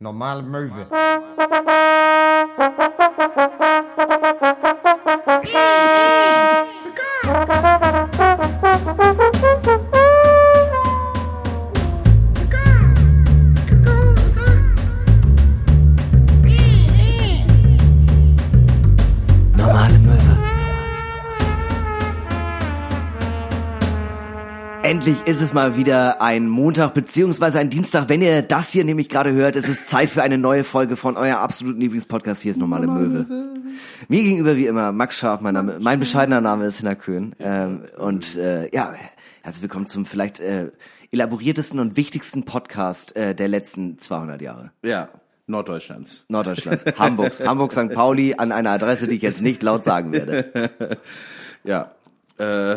Normale Möwe. Ist es mal wieder ein Montag beziehungsweise ein Dienstag. Wenn ihr das hier nämlich gerade hört, ist es Zeit für eine neue Folge von euer absoluten Lieblingspodcast. Hier ist Normale Möwe. Mir gegenüber wie immer Max Scharf, mein Name, mein bescheidener Name ist Hinner Köhn. Ähm, und äh, ja, herzlich willkommen zum vielleicht äh, elaboriertesten und wichtigsten Podcast äh, der letzten 200 Jahre. Ja, Norddeutschlands. Norddeutschlands, Hamburgs, Hamburg, St. Pauli an einer Adresse, die ich jetzt nicht laut sagen werde. Ja. Äh,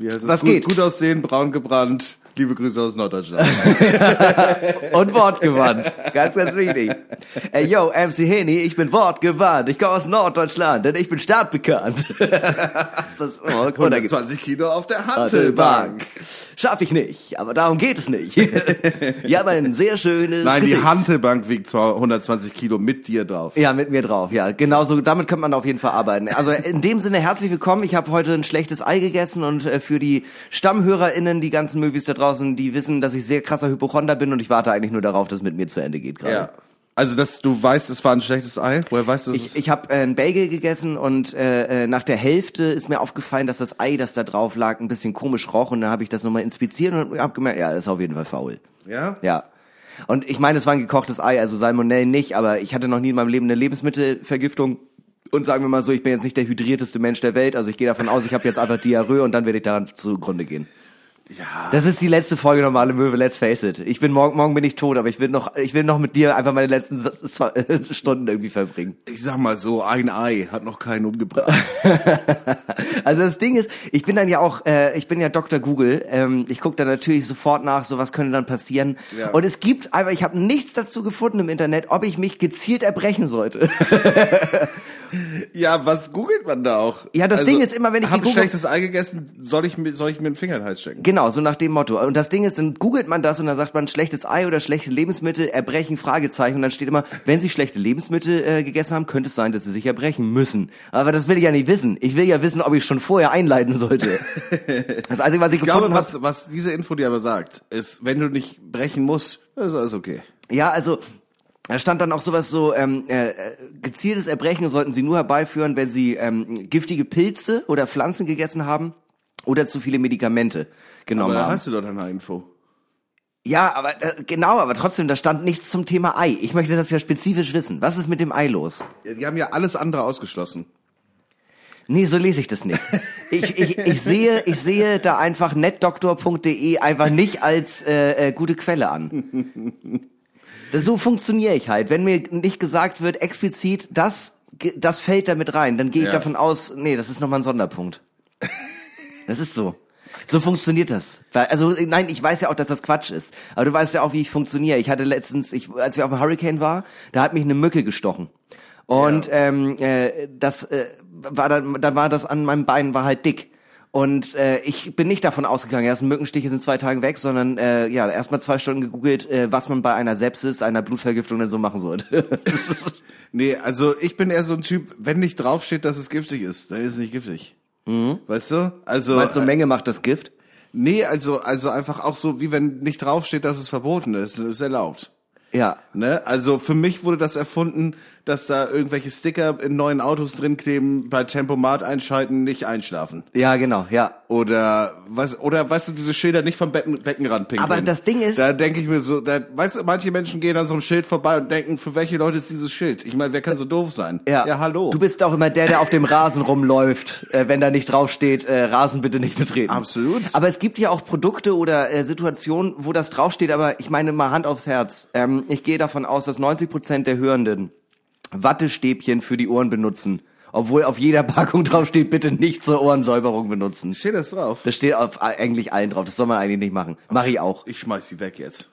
wie heißt es? Was gut, geht? Gut aussehen, braun gebrannt. Liebe Grüße aus Norddeutschland. Und wortgewandt. Ganz, ganz wichtig. Ey, yo, MC Henny, ich bin wortgewandt. Ich komme aus Norddeutschland, denn ich bin stadtbekannt. das ist oh, 120 Kilo auf der Hantelbank. Schaff ich nicht, aber darum geht es nicht. ja, aber ein sehr schönes Nein, die Gesicht. Hantelbank wiegt zwar 120 Kilo mit dir drauf. Ja, mit mir drauf, ja. Genauso, damit könnte man auf jeden Fall arbeiten. Also in dem Sinne herzlich willkommen. Ich habe heute ein schlechtes Ei gegessen und äh, für die StammhörerInnen, die ganzen Movies da draußen, die wissen, dass ich sehr krasser Hypochonder bin und ich warte eigentlich nur darauf, dass es mit mir zu Ende geht gerade. Ja. Also, dass du weißt, es war ein schlechtes Ei? Woher weißt du, dass Ich, ich habe äh, ein Bagel gegessen und äh, äh, nach der Hälfte ist mir aufgefallen, dass das Ei, das da drauf lag, ein bisschen komisch roch und dann habe ich das nochmal inspiziert und habe gemerkt, ja, das ist auf jeden Fall faul. ja? Ja. Und ich meine, es war ein gekochtes Ei, also Salmonellen nicht, aber ich hatte noch nie in meinem Leben eine Lebensmittelvergiftung. Und sagen wir mal so, ich bin jetzt nicht der hydrierteste Mensch der Welt, also ich gehe davon aus, ich habe jetzt einfach Diarrhoe und dann werde ich daran zugrunde gehen. Ja. Das ist die letzte Folge normale Möwe, let's face it. Ich bin morgen, morgen bin ich tot, aber ich will noch, ich will noch mit dir einfach meine letzten Stunden irgendwie verbringen. Ich sag mal so, ein Ei hat noch keinen umgebracht. Also das Ding ist, ich bin dann ja auch, äh, ich bin ja Dr. Google. Ähm, ich gucke dann natürlich sofort nach, so was könnte dann passieren. Ja. Und es gibt einfach, ich habe nichts dazu gefunden im Internet, ob ich mich gezielt erbrechen sollte. ja, was googelt man da auch? Also, Ja, das Ding ist immer, wenn ich hab gegoogelt- schlechtes Ei gegessen, soll ich, mir- soll ich mir einen Finger in den Hals stecken? genau, so nach dem Motto. Und das Ding ist, dann googelt man das und dann sagt man schlechtes Ei oder schlechte Lebensmittel, erbrechen, Fragezeichen. Und dann steht immer, wenn Sie schlechte Lebensmittel äh, gegessen haben, könnte es sein, dass Sie sich erbrechen müssen. Aber das will ich ja nicht wissen. Ich will ja wissen, ob ich schon vorher einleiten sollte. Das Einzige, was ich, Ich glaube, gefunden habe, was, was diese Info dir aber sagt, ist, wenn du nicht brechen musst, ist alles okay. Ja, also da stand dann auch sowas so, ähm, äh, äh, gezieltes Erbrechen sollten sie nur herbeiführen, wenn sie ähm, giftige Pilze oder Pflanzen gegessen haben oder zu viele Medikamente genommen Aber da haben. hast du doch eine Info. Ja, aber äh, genau, aber trotzdem, da stand nichts zum Thema Ei. Ich möchte das ja spezifisch wissen. Was ist mit dem Ei los? Ja, Die haben ja alles andere ausgeschlossen. Nee, so lese ich das nicht. Ich, ich, ich sehe, ich sehe da einfach netdoktor.de einfach nicht als äh, äh, gute Quelle an. So funktioniere ich halt. Wenn mir nicht gesagt wird, explizit, das, das fällt da mit rein, dann gehe ich Ja. davon aus, nee, das ist nochmal ein Sonderpunkt. Das ist so. So funktioniert das. Also nein, ich weiß ja auch, dass das Quatsch ist. Aber du weißt ja auch, wie ich funktioniere. Ich hatte letztens, ich, als wir auf dem Hurricane war, da hat mich eine Mücke gestochen. Und ähm, äh, das äh, war dann, dann war das an meinem Bein war halt dick. Und äh, ich bin nicht davon ausgegangen, erst Mückenstiche sind zwei Tage weg, sondern äh, ja, erstmal zwei Stunden gegoogelt, äh, was man bei einer Sepsis, einer Blutvergiftung denn so machen sollte. Nee, also ich bin eher so ein Typ, wenn nicht draufsteht, dass es giftig ist, dann ist es nicht giftig. Weißt du? Also Meinst du, äh, Menge macht das Gift? nee, also also einfach auch so, wie wenn nicht draufsteht, dass es verboten ist, ist es erlaubt. Ja. Ne? Also für mich wurde das erfunden, dass da irgendwelche Sticker in neuen Autos drin kleben, bei Tempomat einschalten, nicht einschlafen. Ja, genau, ja. Oder was oder weißt du, diese Schilder nicht vom Becken, Beckenrand pinkeln. Aber das Ding ist- Da denke ich mir so, da, weißt du, manche Menschen gehen an so einem Schild vorbei und denken, für welche Leute ist dieses Schild? Ich meine, wer kann so doof sein? Ja. ja hallo. Du bist auch immer der, der auf dem Rasen rumläuft, äh, wenn da nicht draufsteht, äh, Rasen bitte nicht betreten. Absolut. Aber es gibt ja auch Produkte oder äh, Situationen, wo das draufsteht, aber ich meine mal Hand aufs Herz. Ähm, ich gehe davon aus, dass 90 Prozent der Hörenden Wattestäbchen für die Ohren benutzen. Obwohl auf jeder Packung draufsteht, bitte nicht zur Ohrensäuberung benutzen. Steht das drauf? Das steht auf eigentlich allen drauf. Das soll man eigentlich nicht machen. Mach ich auch. Ich schmeiß die weg jetzt.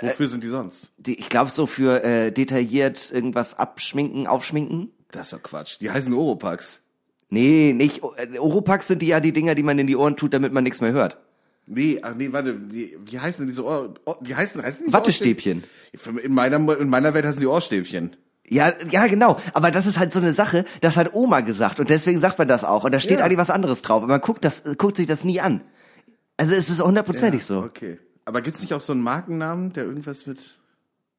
Wofür sind die sonst? Die- Ich glaube so für äh, detailliert irgendwas abschminken, aufschminken. Das ist doch Quatsch. Die heißen Oropax. Nee, nicht. äh, Oropax sind die ja die Dinger, die man in die Ohren tut, damit man nichts mehr hört. Nee, ach nee, warte, wie, wie heißen denn diese Ohr, Ohr wie heißen, heißen die Wattestäbchen. Ohrstäbchen? In meiner, in meiner Welt heißen die Ohrstäbchen. Ja, ja, genau. Aber das ist halt so eine Sache, das hat Oma gesagt und deswegen sagt man das auch. Und da steht Ja. eigentlich was anderes drauf. Aber man guckt das, guckt sich das nie an. Also es ist hundertprozentig so. Okay. Aber gibt's nicht auch so einen Markennamen, der irgendwas mit...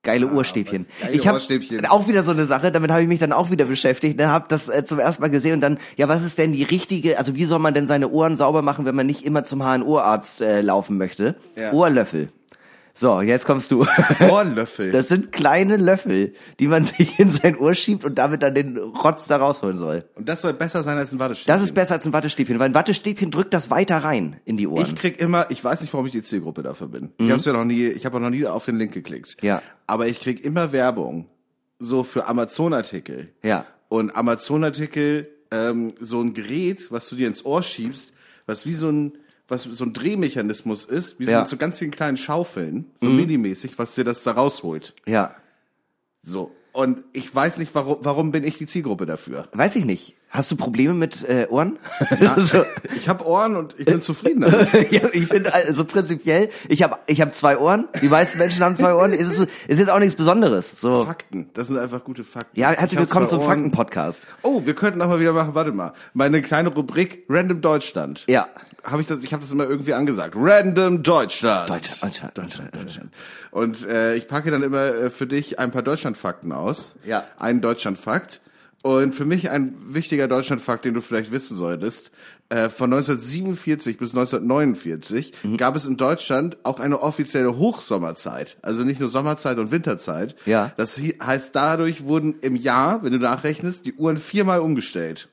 Geile Ohrstäbchen. was- geile ich habe Ohrstäbchen. auch wieder so eine Sache, damit habe ich mich dann auch wieder beschäftigt, ne, habe das äh, zum ersten Mal gesehen und dann, ja, was ist denn die richtige, also wie soll man denn seine Ohren sauber machen, wenn man nicht immer zum HNO-Arzt äh, laufen möchte? Ja. Ohrlöffel. So, jetzt kommst du. Ohrlöffel. Das sind kleine Löffel, die man sich in sein Ohr schiebt und damit dann den Rotz da rausholen soll. Und das soll besser sein als ein Wattestäbchen. Das ist besser als ein Wattestäbchen, weil ein Wattestäbchen drückt das weiter rein in die Ohren. Ich krieg immer, ich weiß nicht, warum ich die Zielgruppe dafür bin. Ich habe ja noch nie, ich habe auch noch nie auf den Link geklickt. Ja. Aber ich krieg immer Werbung so für Amazon-Artikel. Ja. Und Amazon-Artikel, ähm, so ein Gerät, was du dir ins Ohr schiebst, was wie so ein was so ein Drehmechanismus ist, wie so Ja. mit so ganz vielen kleinen Schaufeln, so minimäßig, was dir das da rausholt. ja. So. Und ich weiß nicht, warum, warum bin ich die Zielgruppe dafür? Weiß ich nicht. Hast du Probleme mit äh, Ohren? so. Ich habe Ohren und ich bin zufrieden damit. ja, ich finde also prinzipiell, ich habe ich hab zwei Ohren. Die meisten Menschen haben zwei Ohren. Ist, ist jetzt auch nichts Besonderes. So. Fakten, das sind einfach gute Fakten. Ja, Ich herzlich hab willkommen zum. Fakten-Podcast. Oh, wir könnten auch mal wieder machen, warte mal. Meine kleine Rubrik Random Deutschland. Ja. Habe ich das ich habe das immer irgendwie angesagt. Random Deutschland. Deutschland, Deutschland, Deutschland. Und äh, ich packe dann immer äh, für dich ein paar Deutschlandfakten aus. Ja. Einen Deutschlandfakt. Und für mich ein wichtiger Deutschlandfakt, den du vielleicht wissen solltest. Äh, von 1947 bis 1949 Mhm. gab es in Deutschland auch eine offizielle Hochsommerzeit. Also nicht nur Sommerzeit und Winterzeit. Ja. Das heißt, dadurch wurden im Jahr, wenn du nachrechnest, die Uhren viermal umgestellt.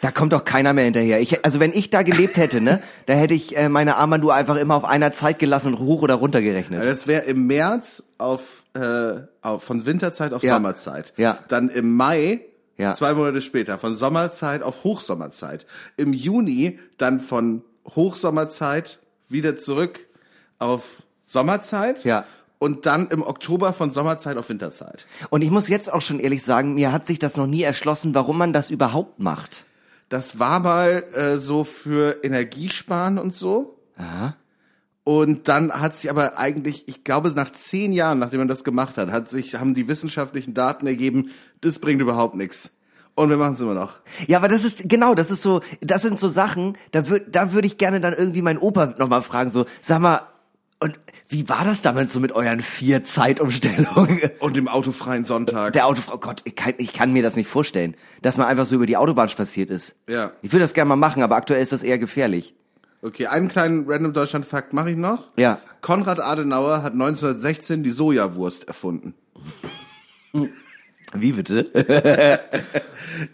Da kommt doch keiner mehr hinterher. Ich, also wenn ich da gelebt hätte, ne, da hätte ich äh, meine Armbanduhr einfach immer auf einer Zeit gelassen und hoch oder runter gerechnet. Das wäre im März auf, äh, auf von Winterzeit auf Ja. Sommerzeit. Ja. Dann im Mai, Ja. zwei Monate später, von Sommerzeit auf Hochsommerzeit. Im Juni dann von Hochsommerzeit wieder zurück auf Sommerzeit. Ja. Und dann im Oktober von Sommerzeit auf Winterzeit. Und ich muss jetzt auch schon ehrlich sagen, mir hat sich das noch nie erschlossen, warum man das überhaupt macht. Das war mal äh, so für Energiesparen und so. Aha. Und dann hat sich aber eigentlich, ich glaube, nach zehn Jahren, nachdem man das gemacht hat, hat sich, haben die wissenschaftlichen Daten ergeben, das bringt überhaupt nichts. Und wir machen es immer noch. Ja, aber das ist genau, das ist so, das sind so Sachen, da würd, da würde ich gerne dann irgendwie meinen Opa nochmal fragen, so, sag mal, und wie war das damals so mit euren vier Zeitumstellungen? Und im autofreien Sonntag. Der Autofrau, oh Gott, ich kann, ich kann mir das nicht vorstellen, dass man einfach so über die Autobahn spaziert ist. Ja. Ich würde das gerne mal machen, aber aktuell ist das eher gefährlich. Okay, einen kleinen Random Deutschland-Fakt mache ich noch. Ja. Konrad Adenauer hat 1916 die Sojawurst erfunden. Wie bitte?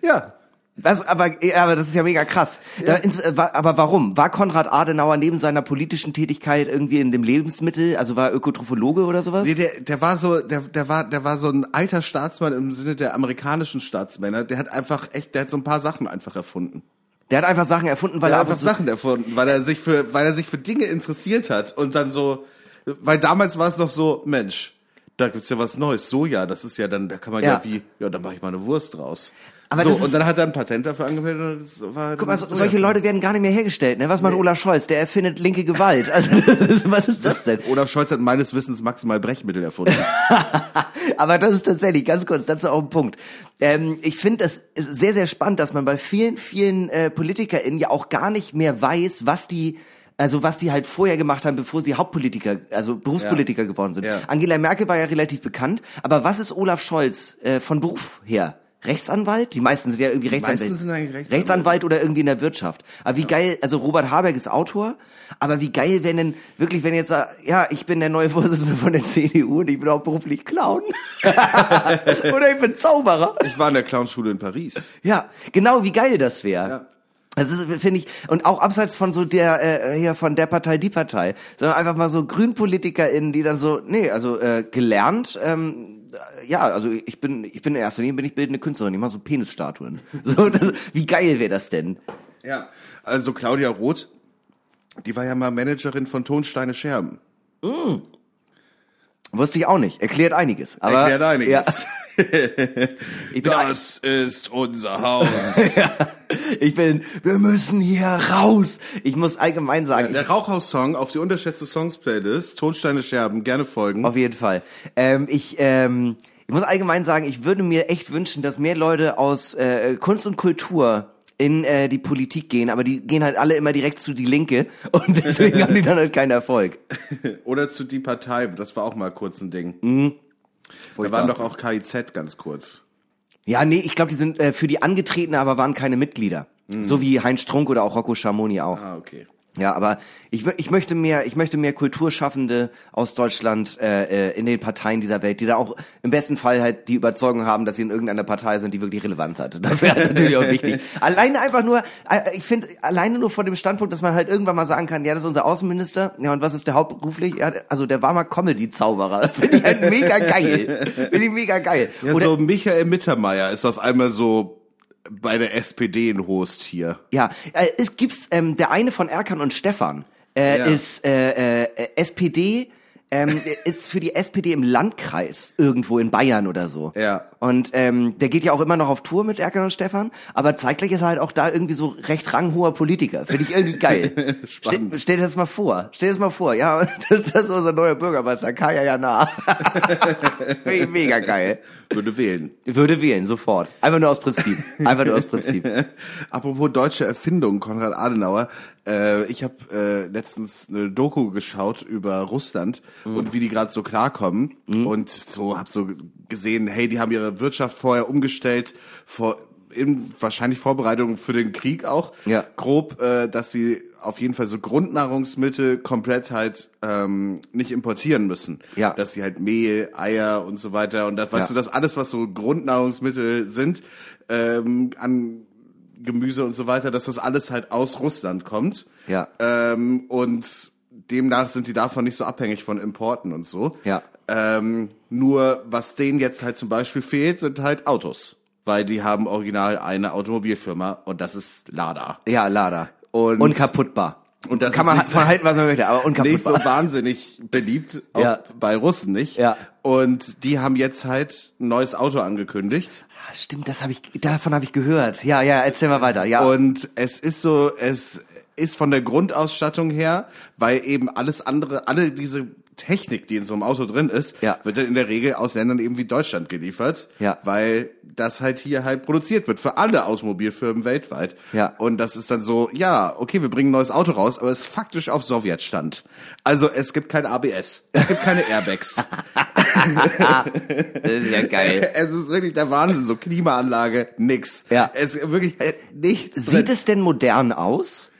Ja. Das, aber, ja, aber das ist ja mega krass. Wa- aber warum? War Konrad Adenauer neben seiner politischen Tätigkeit irgendwie in dem Lebensmittel, also war Ökotrophologe oder sowas? Nee, der, der war so, der, der war, der war so ein alter Staatsmann im Sinne der amerikanischen Staatsmänner. Der hat einfach echt, der hat so ein paar Sachen einfach erfunden. Der hat einfach Sachen erfunden, weil Weil er er einfach einfach so, Sachen erfunden, weil er sich für, weil er sich für Dinge interessiert hat und dann so, weil damals war es noch so, Mensch, da gibt's ja was Neues, Soja, das ist ja dann, da kann man ja, Ja. wie, ja, dann mache ich mal eine Wurst draus. Aber so, und dann hat er ein Patent dafür angemeldet und das war Guck mal, so, solche Leute werden gar nicht mehr hergestellt, ne? Was macht Olaf Scholz? Der erfindet linke Gewalt. Also, was ist das denn? Olaf Scholz hat meines Wissens maximal Brechmittel erfunden. Aber das ist tatsächlich, ganz kurz, dazu auch ein Punkt. Ähm, ich finde das ist sehr, sehr spannend, dass man bei vielen, vielen äh, PolitikerInnen ja auch gar nicht mehr weiß, was die also was die halt vorher gemacht haben, bevor sie Hauptpolitiker, also Berufspolitiker Ja. geworden sind. Ja. Angela Merkel war ja relativ bekannt, aber was ist Olaf Scholz äh, von Beruf her? Rechtsanwalt? Die meisten sind ja irgendwie Rechtsanwälte. meisten sind eigentlich Rechtsanwälte. Rechtsanwalt oder irgendwie in der Wirtschaft. Aber wie geil, also Robert Habeck ist Autor, aber wie geil wäre denn wirklich, wenn jetzt sagt, ja, ich bin der neue Vorsitzende von der CDU und ich bin auch beruflich Clown. oder ich bin Zauberer. Ich war in der Clownschule in Paris. Ja, genau, wie geil das wäre. Ja. Das ist, finde ich, und auch abseits von so der, äh, hier von der Partei, die Partei, sondern einfach mal so GrünpolitikerInnen, die dann so, nee, also äh, gelernt, ähm, äh, ja, also ich bin, ich bin in erster Linie bin ich bildende Künstlerin, ich mache so Penisstatuen. So, das, wie geil wäre das denn? Ja. Also Claudia Roth, die war ja mal Managerin von Tonsteine Scherben. Wusste ich auch nicht. Erklärt einiges. Aber, Erklärt einiges. Ja. Das ist unser Haus. Ich bin, wir müssen hier raus. Ich muss allgemein sagen, Der Rauchhaus-Song auf die unterschätzte Songs-Playlist, Tonsteine Scherben, gerne folgen. Auf jeden Fall. Ähm, ich, ähm, ich muss allgemein sagen, ich würde mir echt wünschen, dass mehr Leute aus äh, Kunst und Kultur in äh, die Politik gehen, aber die gehen halt alle immer direkt zu die Linke und deswegen haben die dann halt keinen Erfolg. Oder zu Die Partei, das war auch mal kurz ein Ding. Mhm. Da waren doch auch KIZ ganz kurz. Ja, nee, ich glaube, die sind äh, für die angetreten, aber waren keine Mitglieder. So wie Heinz Strunk oder auch Rocco Schamoni auch. Ah, okay. Ja, aber ich, ich möchte mehr, ich möchte mehr Kulturschaffende aus Deutschland äh, äh, in den Parteien dieser Welt, die da auch im besten Fall halt die Überzeugung haben, dass sie in irgendeiner Partei sind, die wirklich Relevanz hat. Das wäre natürlich auch wichtig. Alleine einfach nur, äh, ich finde, alleine nur vor dem Standpunkt, dass man halt irgendwann mal sagen kann, ja, das ist unser Außenminister, ja, und was ist der hauptberuflich? Ja, also der war mal Comedy-Zauberer. Finde ich halt mega geil. Finde ich mega geil. Ja, Oder, so Michael Mittermeier ist auf einmal so bei der SPD ein Host hier. Ja, äh, es gibt's ähm, der eine von Erkan und Stefan äh, Ja. ist äh, äh, SPD ähm, ist für die SPD im Landkreis irgendwo in Bayern oder so. Ja. Und ähm, der geht ja auch immer noch auf Tour mit Erkan und Stefan, aber zeitgleich ist er halt auch da irgendwie so recht ranghoher Politiker. Finde ich irgendwie geil. Spannend. Stell, stell dir das mal vor. Stell dir das mal vor. Ja, das, das ist unser neuer Bürgermeister, Kaya Jana. Finde ich mega geil. Würde wählen. Würde wählen, sofort. Einfach nur aus Prinzip. Einfach nur aus Prinzip. Apropos deutsche Erfindung, Konrad Adenauer. Äh, ich habe äh, letztens eine Doku geschaut über Russland und wie die gerade so klarkommen. Und so habe so gesehen, hey, die haben ihre Wirtschaft vorher umgestellt, vor in wahrscheinlich Vorbereitung für den Krieg auch. Ja. Grob, äh, dass sie auf jeden Fall so Grundnahrungsmittel komplett halt ähm, nicht importieren müssen. Ja. Dass sie halt Mehl, Eier und so weiter und das, weißt Ja. du, das alles, was so Grundnahrungsmittel sind, ähm, an Gemüse und so weiter, dass das alles halt aus Russland kommt. Ja. Ähm, und demnach sind die davon nicht so abhängig von Importen und so. Ja. Ähm, nur was denen jetzt halt zum Beispiel fehlt, sind halt Autos. Weil die haben original eine Automobilfirma und das ist Lada. Ja, Lada. Und- unkaputtbar. Und das Kann man nicht so- von halten, was man möchte, aber Nicht so unkaputtbar. wahnsinnig beliebt, auch Ja. bei Russen nicht. Ja. Und die haben jetzt halt ein neues Auto angekündigt. Ah, Stimmt, das habe ich, davon habe ich gehört. Ja, ja, erzähl mal weiter. Ja, Und es ist so, es ist von der Grundausstattung her, weil eben alles andere, alle diese Technik, die in so einem Auto drin ist, Ja. wird dann in der Regel aus Ländern eben wie Deutschland geliefert, Ja. weil das halt hier halt produziert wird für alle Automobilfirmen weltweit. Ja. Und das ist dann so, ja, okay, wir bringen ein neues Auto raus, aber es ist faktisch auf Sowjetstand. Also es gibt kein ABS, es gibt keine Airbags. das ist ja geil. es ist wirklich der Wahnsinn, so Klimaanlage, nix. Ja. Es ist wirklich äh, nichts. Sieht drin. es denn modern aus?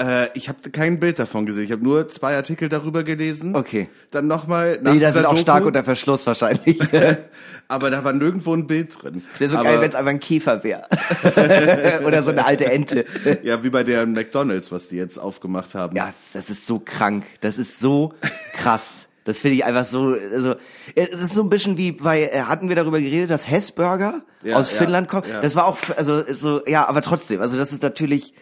Äh, ich habe kein Bild davon gesehen. Ich habe nur zwei Artikel darüber gelesen. Okay. Dann nochmal. Nee, das sind auch stark unter Verschluss wahrscheinlich. Aber da war nirgendwo ein Bild drin. ist so aber, geil, wenn es einfach ein Käfer wäre. Oder so eine alte Ente. Ja, wie bei der McDonalds, was die jetzt aufgemacht haben. Ja, das ist so krank. Das ist so krass. Das finde ich einfach so, also, das ist so ein bisschen wie bei, äh, hatten wir darüber geredet, dass Hessburger Ja, aus ja, Finnland kommt. ja. Das war auch, also, so, ja, aber trotzdem, also das ist natürlich,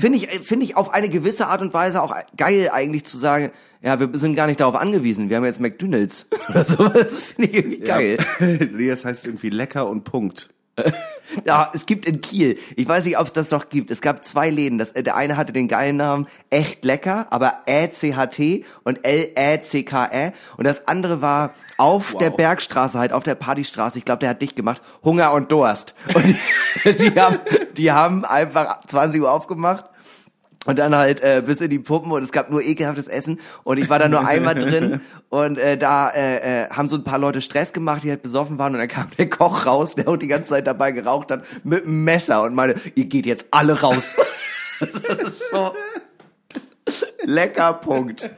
finde ich, finde ich auf eine gewisse Art und Weise auch geil eigentlich zu sagen, ja, wir sind gar nicht darauf angewiesen, wir haben jetzt McDonalds oder sowas, finde ich irgendwie geil. nee, das heißt irgendwie lecker und Punkt. Ja, es gibt in Kiel, ich weiß nicht, ob es das noch gibt, es gab zwei Läden. Das, äh, der eine hatte den geilen Namen Echt Lecker, aber Ä-C-H-T und L-Ä-C-K-Ä. Und das andere war auf Wow. der Bergstraße, halt auf der Partystraße, ich glaube, der hat dicht gemacht, Hunger und Durst. Und die, die, haben, die haben einfach 20 Uhr aufgemacht. Und dann halt äh, bis in die Puppen und es gab nur ekelhaftes Essen. Und ich war da nur einmal drin. Und äh, da äh, äh, haben so ein paar Leute Stress gemacht, die halt besoffen waren. Und dann kam der Koch raus, der auch die ganze Zeit dabei geraucht hat, mit einem Messer und meine, ihr geht jetzt alle raus. das ist so lecker Punkt.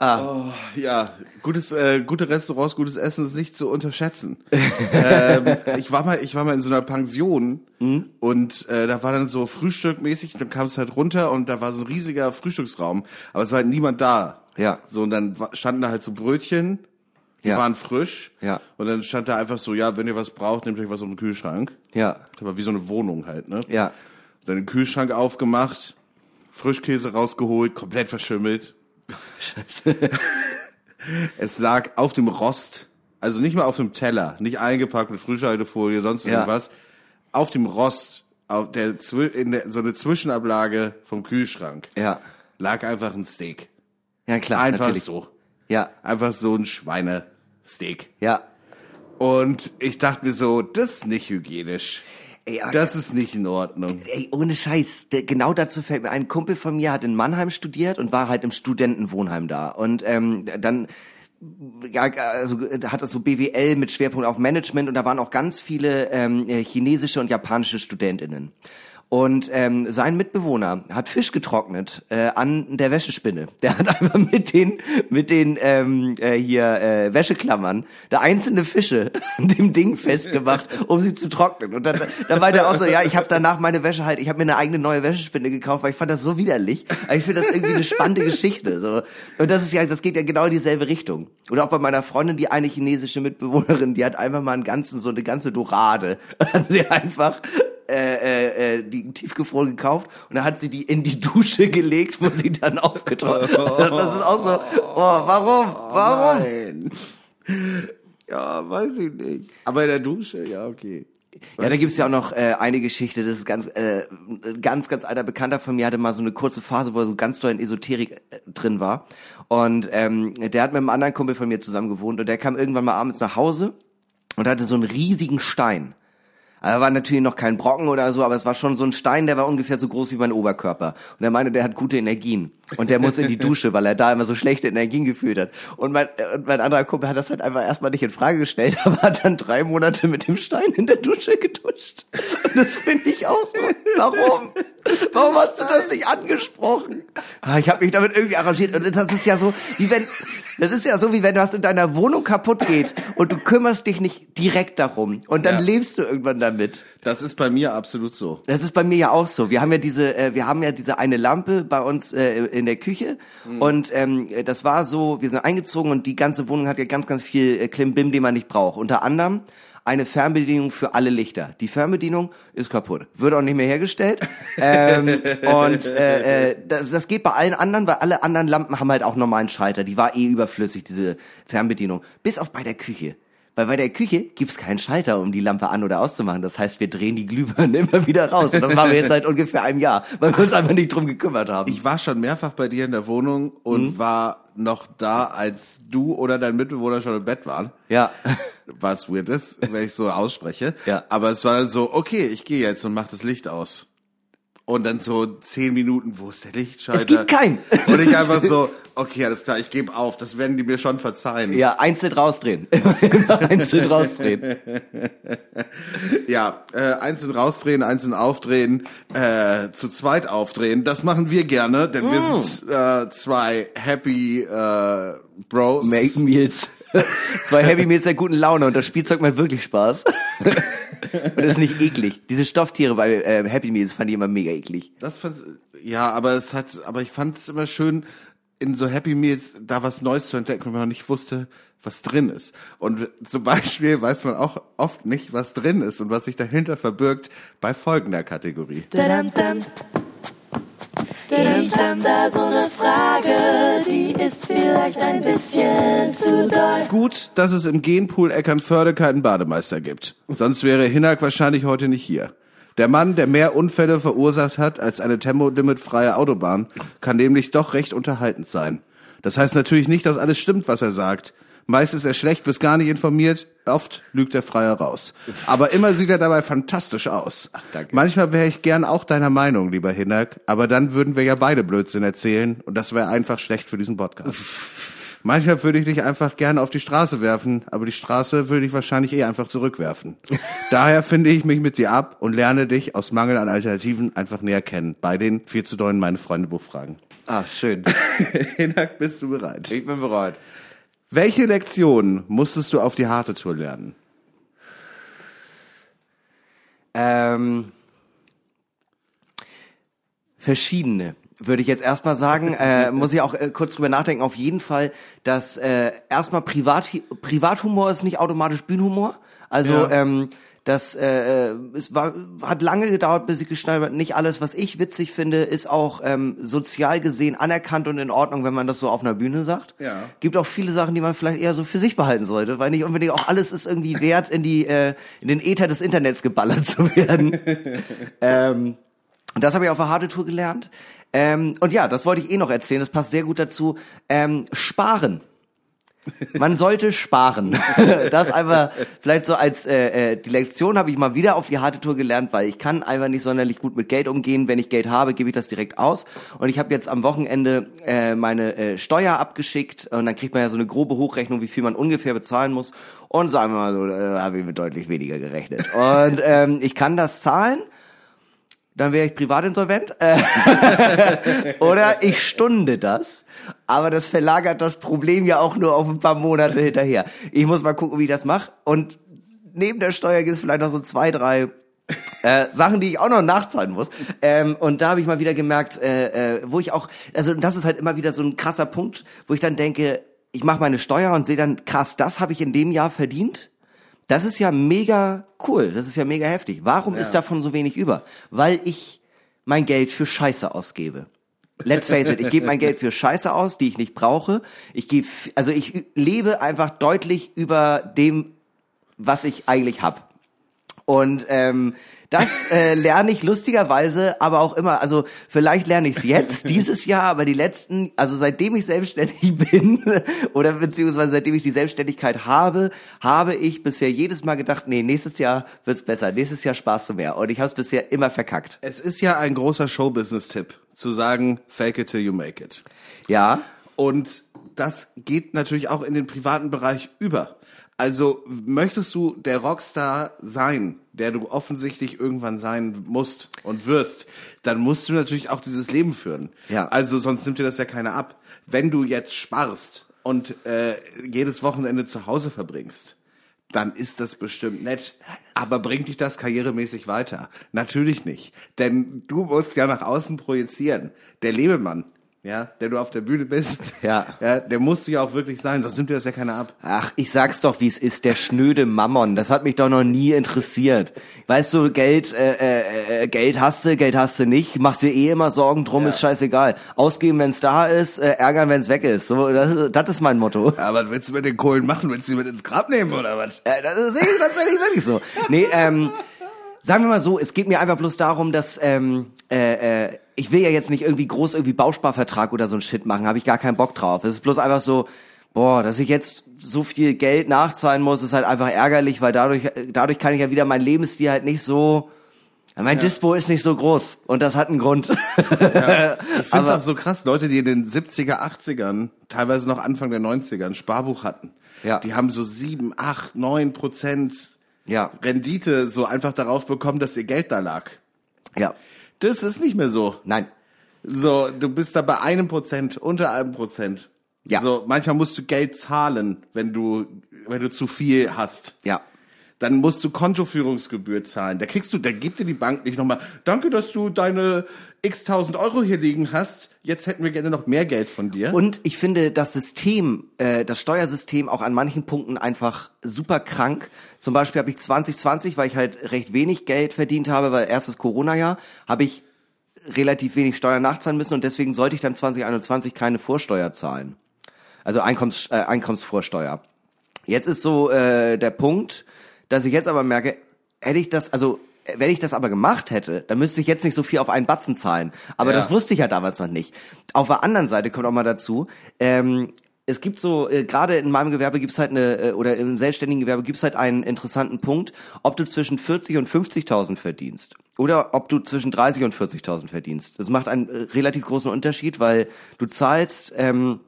Ja, gutes, äh, gute Restaurants, gutes Essen ist nicht zu unterschätzen. ähm, ich war mal, ich war mal in so einer Pension Mhm. und äh, da war dann so Frühstückmäßig, dann kam es halt runter und da war so ein riesiger Frühstücksraum, aber es war halt niemand da. Ja. So und dann standen da halt so Brötchen, die Ja. waren frisch. Ja. Und dann stand da einfach so, ja, wenn ihr was braucht, nehmt euch was aus dem Kühlschrank. Ja, Aber wie so eine Wohnung halt, ne? ja. Dann den Kühlschrank aufgemacht, Frischkäse rausgeholt, komplett verschimmelt. Es lag auf dem Rost, also nicht mal auf dem Teller, nicht eingepackt mit Frischhaltefolie, sonst Ja. irgendwas. Auf dem Rost auf der, in der, so eine Zwischenablage vom Kühlschrank Ja. lag einfach ein Steak. Ja, klar, Einfach natürlich. so. Ja, Einfach so ein Schweinesteak. ja. Und ich dachte mir so, das ist nicht hygienisch. Ey, Das ist nicht in Ordnung. Ey, ohne Scheiß. Genau dazu fällt mir ein Kumpel von mir hat in Mannheim studiert und war halt im Studentenwohnheim da. Und ähm, dann ja, also hat er so BWL mit Schwerpunkt auf Management und da waren auch ganz viele ähm, äh, chinesische und japanische Studentinnen. Und ähm, sein Mitbewohner hat Fisch getrocknet äh, an der Wäschespinne. Der hat einfach mit den mit den ähm, äh, hier äh, Wäscheklammern da einzelne Fische an dem Ding festgemacht, um sie zu trocknen. Und dann, dann war der auch so, ja, ich habe danach meine Wäsche halt, ich habe mir eine eigene neue Wäschespinne gekauft, weil ich fand das so widerlich. Aber ich finde das irgendwie eine spannende Geschichte. So. Und das ist ja, das geht ja genau in dieselbe Richtung. Oder auch bei meiner Freundin, die eine chinesische Mitbewohnerin, die hat einfach mal einen ganzen, so eine ganze Dorade. Sie einfach äh, äh, äh, die tiefgefroren gekauft und dann hat sie die in die Dusche gelegt, wo sie dann aufgetrocknet Das ist auch so, oh, warum? Warum? Nein. Ja, weiß ich nicht. Aber in der Dusche, ja, okay. Ja, da gibt's ja auch noch äh, eine Geschichte, das ist ganz, äh, ganz, ganz alter Bekannter von mir hatte mal so eine kurze Phase, wo er so ganz doll in Esoterik äh, drin war. Und ähm, der hat mit einem anderen Kumpel von mir zusammen gewohnt und der kam irgendwann mal abends nach Hause und hatte so einen riesigen Stein. Also war natürlich noch kein Brocken oder so, aber es war schon so ein Stein, der war ungefähr so groß wie mein Oberkörper. Und er meinte, der hat gute Energien. Und der muss in die Dusche, weil er da immer so schlechte Energien gefühlt hat. Und mein, äh, und mein anderer Kumpel hat das halt einfach erstmal nicht in Frage gestellt, aber hat dann drei Monate mit dem Stein in der Dusche geduscht. Und das finde ich auch so. Warum? Warum hast du das nicht angesprochen? Ah, Ich habe mich damit irgendwie arrangiert. Und das ist ja so, wie wenn, das ist ja so, wie wenn was in deiner Wohnung kaputt geht und du kümmerst dich nicht direkt darum. Und dann Ja. lebst du irgendwann damit. Das ist bei mir absolut so. Das ist bei mir ja auch so. Wir haben ja diese, äh, wir haben ja diese eine Lampe bei uns äh, in der Küche und ähm, das war so, wir sind eingezogen und die ganze Wohnung hat ja ganz, ganz viel äh, Klimbim, den man nicht braucht. Unter anderem eine Fernbedienung für alle Lichter. Die Fernbedienung ist kaputt, wird auch nicht mehr hergestellt. ähm, und äh, äh, das, das geht bei allen anderen, weil alle anderen Lampen haben halt auch normalen Schalter. Die war eh überflüssig, diese Fernbedienung. Bis auf bei der Küche. Weil bei der Küche gibt's keinen Schalter, um die Lampe an- oder auszumachen. Das heißt, wir drehen die Glühbirne immer wieder raus. Und das machen wir jetzt seit ungefähr einem Jahr, weil wir uns einfach nicht drum gekümmert haben. Ich war schon mehrfach bei dir in der Wohnung und Mhm. war noch da, als du oder dein Mitbewohner schon im Bett waren. ja. Was weird ist, wenn ich so ausspreche. Ja. Aber es war dann so, okay, ich gehe jetzt und mach das Licht aus. Und dann so zehn Minuten, wo ist der Lichtschalter? Es gibt keinen. Und ich einfach so, okay, alles klar, ich gebe auf, das werden die mir schon verzeihen. Ja, einzeln rausdrehen. Immer einzeln rausdrehen. Ja, äh, einzeln rausdrehen, einzeln aufdrehen, äh, zu zweit aufdrehen. Das machen wir gerne, denn wir Mm. sind äh, zwei happy äh, Bros. Make Meals. Zwei Happy Meals der guten Laune und das Spielzeug macht wirklich Spaß. Und das ist nicht eklig. Diese Stofftiere bei äh, Happy Meals fand ich immer mega eklig. Das fand's, ja, aber es hat, aber ich fand es immer schön, in so Happy Meals da was Neues zu entdecken, wenn man noch nicht wusste, was drin ist. Und zum Beispiel weiß man auch oft nicht, was drin ist und was sich dahinter verbirgt bei folgender Kategorie. Dadam, dam. Ich hab da so eine Frage, die ist vielleicht ein bisschen zu doll. Gut, dass es im Genpool Eckernförde keinen Bademeister gibt. Sonst wäre Hinak wahrscheinlich heute nicht hier. Der Mann, der mehr Unfälle verursacht hat als eine tempolimitfreie Autobahn, kann nämlich doch recht unterhaltend sein. Das heißt natürlich nicht, dass alles stimmt, was er sagt. Meist ist er schlecht bis gar nicht informiert, oft lügt er freier raus. Aber immer sieht er dabei fantastisch aus. danke. Manchmal wäre ich gern auch deiner Meinung, lieber Hinak, aber dann würden wir ja beide Blödsinn erzählen und das wäre einfach schlecht für diesen Podcast. Manchmal würde ich dich einfach gerne auf die Straße werfen, aber die Straße würde ich wahrscheinlich eh einfach zurückwerfen. Daher finde ich mich mit dir ab und lerne dich aus Mangel an Alternativen einfach näher kennen. Bei den viel zu dollen meine Freunde Buchfragen. Ah, schön. Hinak, bist du bereit? Ich bin bereit. Welche Lektion musstest du auf die harte Tour lernen? Ähm, verschiedene. Würde ich jetzt erstmal sagen, äh, muss ich auch äh, kurz drüber nachdenken. Auf jeden Fall, dass äh, erstmal Privat Privathumor ist nicht automatisch Bühnenhumor. Also Ja. ähm, Das äh, es war, hat lange gedauert, bis ich geschnallt habe. Nicht alles, was ich witzig finde, ist auch ähm, sozial gesehen anerkannt und in Ordnung, wenn man das so auf einer Bühne sagt. Ja. Gibt auch viele Sachen, die man vielleicht eher so für sich behalten sollte, weil nicht unbedingt auch alles ist irgendwie wert, in die äh, in den Äther des Internets geballert zu werden. ähm, das habe ich auf der harte Tour gelernt. Ähm, und ja, das wollte ich eh noch erzählen. Das passt sehr gut dazu. Ähm, sparen. Man sollte sparen. Das einfach vielleicht so als äh, äh, die Lektion habe ich mal wieder auf die harte Tour gelernt, weil ich kann einfach nicht sonderlich gut mit Geld umgehen. Wenn ich Geld habe, gebe ich das direkt aus. Und ich habe jetzt am Wochenende äh, meine äh, Steuer abgeschickt und dann kriegt man ja so eine grobe Hochrechnung, wie viel man ungefähr bezahlen muss. Und sagen wir mal so, äh, habe ich mit deutlich weniger gerechnet. Und ähm, ich kann das zahlen dann wäre ich privatinsolvent. Äh, Oder ich stunde das. Aber das verlagert das Problem ja auch nur auf ein paar Monate hinterher. Ich muss mal gucken, wie ich das mache. Und neben der Steuer gibt es vielleicht noch so zwei, drei äh, Sachen, die ich auch noch nachzahlen muss. Ähm, und da habe ich mal wieder gemerkt, äh, äh, wo ich auch, also das ist halt immer wieder so ein krasser Punkt, wo ich dann denke, ich mache meine Steuer und sehe dann, krass, das habe ich in dem Jahr verdient. Das ist ja mega cool, das ist ja mega heftig. Warum ist davon so wenig über? Weil ich mein Geld für Scheiße ausgebe. Let's face it, ich gebe mein Geld für Scheiße aus, die ich nicht brauche. Ich gebe, also ich lebe einfach deutlich über dem, was ich eigentlich hab. Und ähm, das äh, lerne ich lustigerweise, aber auch immer, also vielleicht lerne ich es jetzt, dieses Jahr, aber die letzten, also seitdem ich selbstständig bin oder beziehungsweise seitdem ich die Selbstständigkeit habe, habe ich bisher jedes Mal gedacht, nee, nächstes Jahr wird's besser, nächstes Jahr sparst du mehr. Und ich habe es bisher immer verkackt. Es ist ja ein großer Showbusiness-Tipp, zu sagen, fake it till you make it. Ja, Und das geht natürlich auch in den privaten Bereich über. Also möchtest du der Rockstar sein, der du offensichtlich irgendwann sein musst und wirst, dann musst du natürlich auch dieses Leben führen. Ja. Also sonst nimmt dir das ja keiner ab. Wenn du jetzt sparst und äh, jedes Wochenende zu Hause verbringst, dann ist das bestimmt nett. Aber bringt dich das karrieremäßig weiter? Natürlich nicht. Denn du musst ja nach außen projizieren. Der Lebemann, ja, der du auf der Bühne bist, Ja. ja der musst du ja auch wirklich sein, sonst nimmt dir das ja keiner ab. Ach, ich sag's doch, wie es ist, der schnöde Mammon. Das hat mich doch noch nie interessiert. Weißt du, Geld, äh, äh, äh, Geld hast du, Geld hast du nicht, machst dir eh immer Sorgen drum, Ja. ist scheißegal. Ausgeben, wenn's da ist, äh, ärgern, wenn's weg ist. So, das, das ist mein Motto. Ja, was willst du mit den Kohlen machen? Willst du sie mit ins Grab nehmen oder was? Äh, das ist tatsächlich wirklich so. Nee, ähm, sagen wir mal so, es geht mir einfach bloß darum, dass ähm, äh, äh, ich will ja jetzt nicht irgendwie groß irgendwie Bausparvertrag oder so ein Shit machen, habe ich gar keinen Bock drauf. Es ist bloß einfach so, boah, dass ich jetzt so viel Geld nachzahlen muss, ist halt einfach ärgerlich, weil dadurch dadurch kann ich ja wieder mein Lebensstil halt nicht so mein Dispo ist nicht so groß und das hat einen Grund. Ich find's Aber- auch so krass, Leute, die in den 70er, 80ern, teilweise noch Anfang der 90er ein Sparbuch hatten. Ja. Die haben so sieben, acht, neun Prozent ja, Rendite so einfach darauf bekommen, dass ihr Geld da lag. ja. Das ist nicht mehr so. Nein. So, du bist da bei einem Prozent, unter einem Prozent. Ja. So, manchmal musst du Geld zahlen, wenn du, wenn du zu viel hast. Ja. Dann musst du Kontoführungsgebühr zahlen. Da kriegst du, da gibt dir die Bank nicht nochmal, danke, dass du deine x tausend Euro hier liegen hast. Jetzt hätten wir gerne noch mehr Geld von dir. Und ich finde das System, äh, das Steuersystem auch an manchen Punkten einfach super krank. Zum Beispiel habe ich 2020, weil ich halt recht wenig Geld verdient habe, weil erstes Corona-Jahr, habe ich relativ wenig Steuern nachzahlen müssen und deswegen sollte ich dann 2021 keine Vorsteuer zahlen. Also Einkommens, äh, Einkommensvorsteuer. Jetzt ist so äh, der Punkt, dass ich jetzt aber merke, hätte ich das, also wenn ich das aber gemacht hätte, dann müsste ich jetzt nicht so viel auf einen Batzen zahlen. Aber Ja. das wusste ich ja damals noch nicht. Auf der anderen Seite kommt auch mal dazu, ähm, es gibt so, äh, gerade in meinem Gewerbe gibt's halt eine, äh, oder im selbstständigen Gewerbe gibt's halt einen interessanten Punkt, ob du zwischen 40 und 50.000 verdienst. Oder ob du zwischen 30 und 40.000 verdienst. Das macht einen äh, relativ großen Unterschied, weil du zahlst ähm,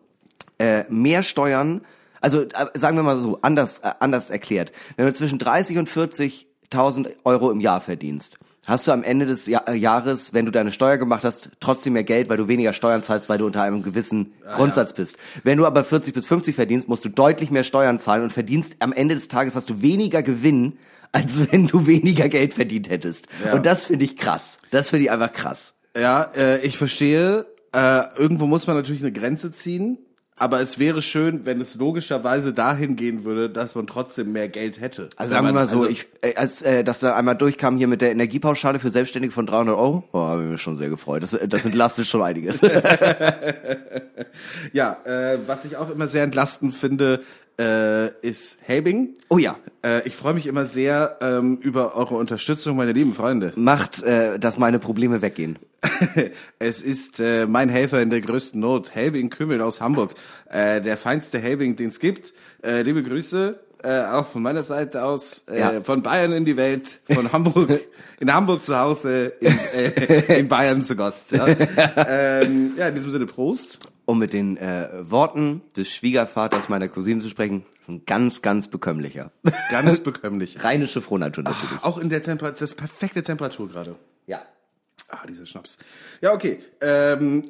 äh, mehr Steuern, also äh, sagen wir mal so, anders, äh, anders erklärt. Wenn du zwischen 30 und 40.000 Euro im Jahr verdienst, hast du am Ende des Ja- äh, Jahres, wenn du deine Steuer gemacht hast, trotzdem mehr Geld, weil du weniger Steuern zahlst, weil du unter einem gewissen Grundsatz bist. Wenn du aber 40 bis 50 verdienst, musst du deutlich mehr Steuern zahlen und verdienst am Ende des Tages hast du weniger Gewinn, als wenn du weniger Geld verdient hättest. Ja. Und das finde ich krass. Das finde ich einfach krass. Ja, äh, ich verstehe. Äh, irgendwo muss man natürlich eine Grenze ziehen. Aber es wäre schön, wenn es logischerweise dahin gehen würde, dass man trotzdem mehr Geld hätte. Also sagen wir mal so, also- ich, äh, als äh, das da einmal durchkam hier mit der Energiepauschale für Selbstständige von 300 Euro, oh, habe ich mich schon sehr gefreut. Das, das entlastet schon einiges. Ja, äh, was ich auch immer sehr entlastend finde, äh, ist Helbing. oh ja, Äh, ich freue mich immer sehr ähm, über eure Unterstützung, meine lieben Freunde. macht, äh, dass meine Probleme weggehen. es ist äh, mein Helfer in der größten Not, Helbing Kümmel aus Hamburg. Äh, der feinste Helbing, den es gibt. Äh, liebe Grüße, äh, auch von meiner Seite aus, äh, Ja. von Bayern in die Welt, von Hamburg, in Hamburg zu Hause, in, äh, in Bayern zu Gast. Ja. ähm, ja, in diesem Sinne Prost. Um mit den äh, Worten des Schwiegervaters meiner Cousine zu sprechen, ist ein ganz, ganz bekömmlicher. Ganz bekömmlich. Rheinische Frohnatur natürlich. Auch in der Temperatur, das ist perfekte Temperatur gerade. Ja. Ah, dieser Schnaps. Ja, okay. Ähm,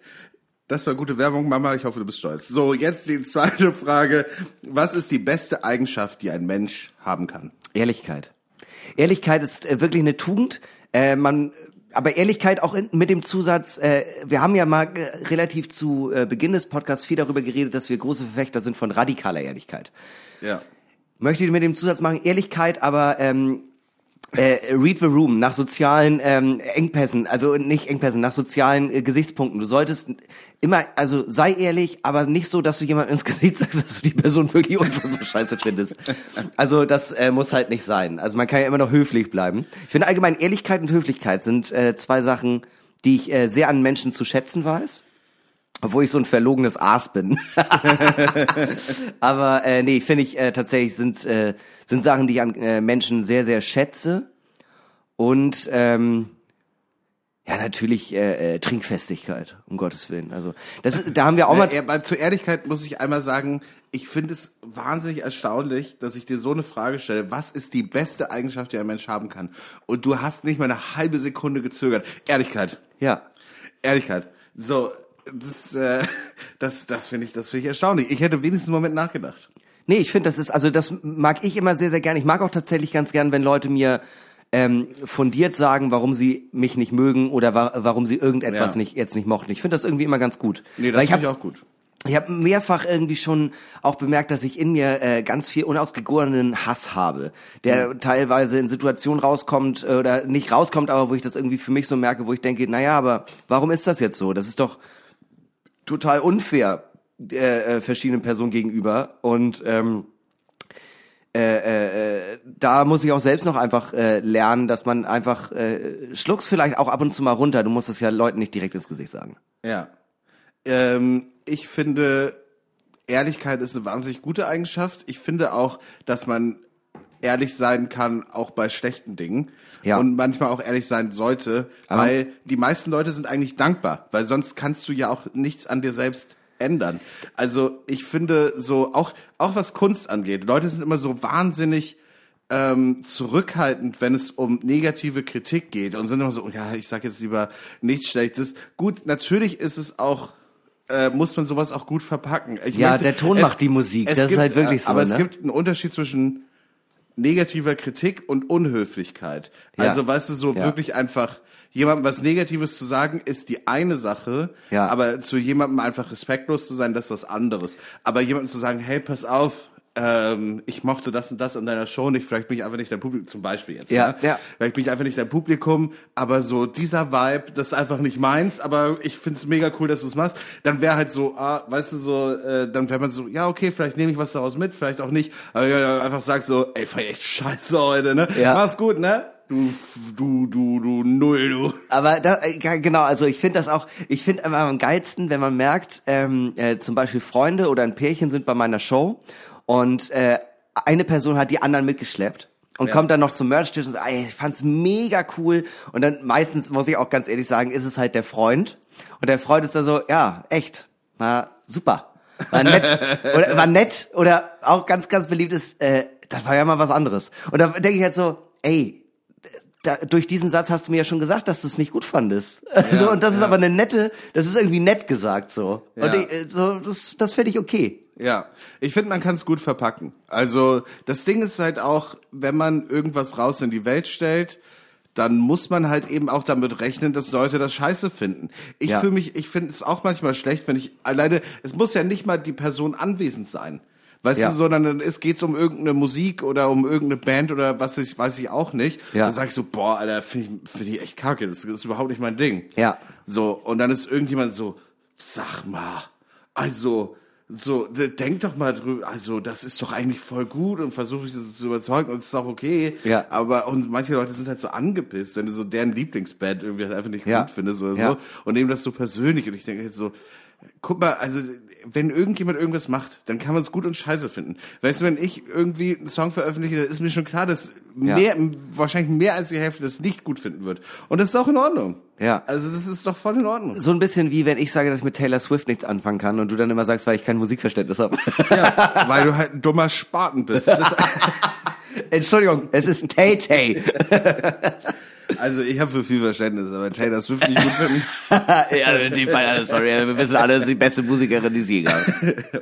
das war gute Werbung, Mama. Ich hoffe, du bist stolz. So, jetzt die zweite Frage. Was ist die beste Eigenschaft, die ein Mensch haben kann? Ehrlichkeit. Ehrlichkeit ist äh, wirklich eine Tugend. Äh, man, aber Ehrlichkeit auch in, mit dem Zusatz, äh, wir haben ja mal äh, relativ zu äh, Beginn des Podcasts viel darüber geredet, dass wir große Verfechter sind von radikaler Ehrlichkeit. Ja. Möchte ich mit dem Zusatz machen, Ehrlichkeit, aber ähm, äh, read the room nach sozialen ähm, Engpässen, also nicht Engpässen, nach sozialen äh, Gesichtspunkten. Du solltest immer, also sei ehrlich, aber nicht so, dass du jemand ins Gesicht sagst, dass du die Person wirklich unfassbar scheiße findest. Also das äh, muss halt nicht sein. Also man kann ja immer noch höflich bleiben. Ich finde allgemein Ehrlichkeit und Höflichkeit sind äh, zwei Sachen, die ich äh, sehr an Menschen zu schätzen weiß. Obwohl ich so ein verlogenes Aas bin. Aber äh, nee, finde ich äh, tatsächlich sind, äh, sind Sachen, die ich an äh, Menschen sehr, sehr schätze. Und ähm, ja, natürlich äh, äh, Trinkfestigkeit, um Gottes Willen. Also das da haben wir auch mal. Ja, zur Ehrlichkeit muss ich einmal sagen, ich finde es wahnsinnig erstaunlich, dass ich dir so eine Frage stelle. Was ist die beste Eigenschaft, die ein Mensch haben kann? Und du hast nicht mal eine halbe Sekunde gezögert. Ehrlichkeit. Ja. Ehrlichkeit. So, das, äh, das, das finde ich, das finde ich erstaunlich. Ich hätte wenigstens einen Moment nachgedacht. Nee, ich finde, das ist, also das mag ich immer sehr, sehr gern. Ich mag auch tatsächlich ganz gern, wenn Leute mir ähm, fundiert sagen, warum sie mich nicht mögen oder wa warum sie irgendetwas Ja. nicht jetzt nicht mochten. Ich finde das irgendwie immer ganz gut. Nee, das finde ich auch gut. Ich habe mehrfach irgendwie schon auch bemerkt, dass ich in mir äh, ganz viel unausgegorenen Hass habe, der teilweise in Situationen rauskommt äh, oder nicht rauskommt, aber wo ich das irgendwie für mich so merke, wo ich denke, naja, aber warum ist das jetzt so? Das ist doch total unfair äh, äh, verschiedenen Personen gegenüber und ähm, äh, äh, da muss ich auch selbst noch einfach äh, lernen, dass man einfach äh, schluckst vielleicht auch ab und zu mal runter. Du musst es ja Leuten nicht direkt ins Gesicht sagen. Ja. Ähm, ich finde, Ehrlichkeit ist eine wahnsinnig gute Eigenschaft. Ich finde auch, dass man ehrlich sein kann, auch bei schlechten Dingen. Ja. Und manchmal auch ehrlich sein sollte, Aber- weil die meisten Leute sind eigentlich dankbar, weil sonst kannst du ja auch nichts an dir selbst ändern. Also ich finde so, auch, auch was Kunst angeht, Leute sind immer so wahnsinnig ähm, zurückhaltend, wenn es um negative Kritik geht und sind immer so, ja, ich sag jetzt lieber nichts Schlechtes. Gut, natürlich ist es auch äh, muss man sowas auch gut verpacken. Ich Ja, der Ton macht die Musik. es Das ist gibt, halt wirklich äh, so, Aber es ne? gibt einen Unterschied zwischen negativer Kritik und Unhöflichkeit. Ja. Also, weißt du, so Ja. wirklich einfach jemandem was Negatives zu sagen, ist die eine Sache, Ja. aber zu jemandem einfach respektlos zu sein, das ist was anderes. Aber jemandem zu sagen, hey, pass auf, ähm, ich mochte das und das an deiner Show nicht, vielleicht bin ich einfach nicht dein Publikum, zum Beispiel jetzt. Ja, ne? ja. Vielleicht bin ich einfach nicht dein Publikum, aber so dieser Vibe, das ist einfach nicht meins, aber ich find's mega cool, dass du es machst. Dann wäre halt so, ah, weißt du, so, äh, dann wäre man so, ja, okay, vielleicht nehme ich was daraus mit, vielleicht auch nicht, aber ja, einfach sagt so, ey, ich echt scheiße heute, ne? Ja. Mach's gut, ne? Du, du, du, du, null, du. Aber da, äh, genau, also ich finde das auch, ich finde am geilsten, wenn man merkt, ähm, äh, zum Beispiel Freunde oder ein Pärchen sind bei meiner Show und äh, eine Person hat die anderen mitgeschleppt und Ja. kommt dann noch zum Merch-Tisch und sagt, ey, ich fand's mega cool und dann meistens, muss ich auch ganz ehrlich sagen, ist es halt der Freund und der Freund ist da so, ja, echt, war super. War nett, oder war nett oder auch ganz, ganz beliebt ist, äh, das war ja mal was anderes. Und da denke ich halt so, ey, da, durch diesen Satz hast du mir ja schon gesagt, dass du es nicht gut fandest. so, und das ist ja. aber eine nette, das ist irgendwie nett gesagt so. Und Ja. ich, äh, so das, das finde ich okay. Ja, ich finde, man kann es gut verpacken. Also das Ding ist halt auch, wenn man irgendwas raus in die Welt stellt, dann muss man halt eben auch damit rechnen, dass Leute das scheiße finden. Ich Ja. fühle mich, ich finde es auch manchmal schlecht, wenn ich alleine, es muss ja nicht mal die Person anwesend sein. Weißt Ja. du, sondern es geht's um irgendeine Musik oder um irgendeine Band oder was ich, weiß ich auch nicht. Ja. Dann sag ich so, boah, Alter, finde ich, find ich echt kacke, das ist überhaupt nicht mein Ding. Ja. So, und dann ist irgendjemand so, sag mal, also, so, de- denk doch mal drüber, also, das ist doch eigentlich voll gut und versuche ich das zu überzeugen und es ist auch okay. Ja. Aber, und manche Leute sind halt so angepisst, wenn du so deren Lieblingsband irgendwie halt einfach nicht Ja. gut findest oder Ja. so und nehmen das so persönlich und ich denke jetzt so, guck mal, also, wenn irgendjemand irgendwas macht, dann kann man es gut und scheiße finden. Weißt du, wenn ich irgendwie einen Song veröffentliche, dann ist mir schon klar, dass Ja. mehr, wahrscheinlich mehr als die Hälfte das nicht gut finden wird. Und das ist auch in Ordnung. Ja. Also das ist doch voll in Ordnung. So ein bisschen wie wenn ich sage, dass ich mit Taylor Swift nichts anfangen kann und du dann immer sagst, weil ich kein Musikverständnis habe. Ja, weil du halt ein dummer Spaten bist. Entschuldigung, es ist Tay Tay. also ich habe für viel Verständnis, aber Taylor Swift nicht gut finden. ja, in dem Fall, alles, sorry, wir wissen alle, ist die beste Musikerin, die sie gab.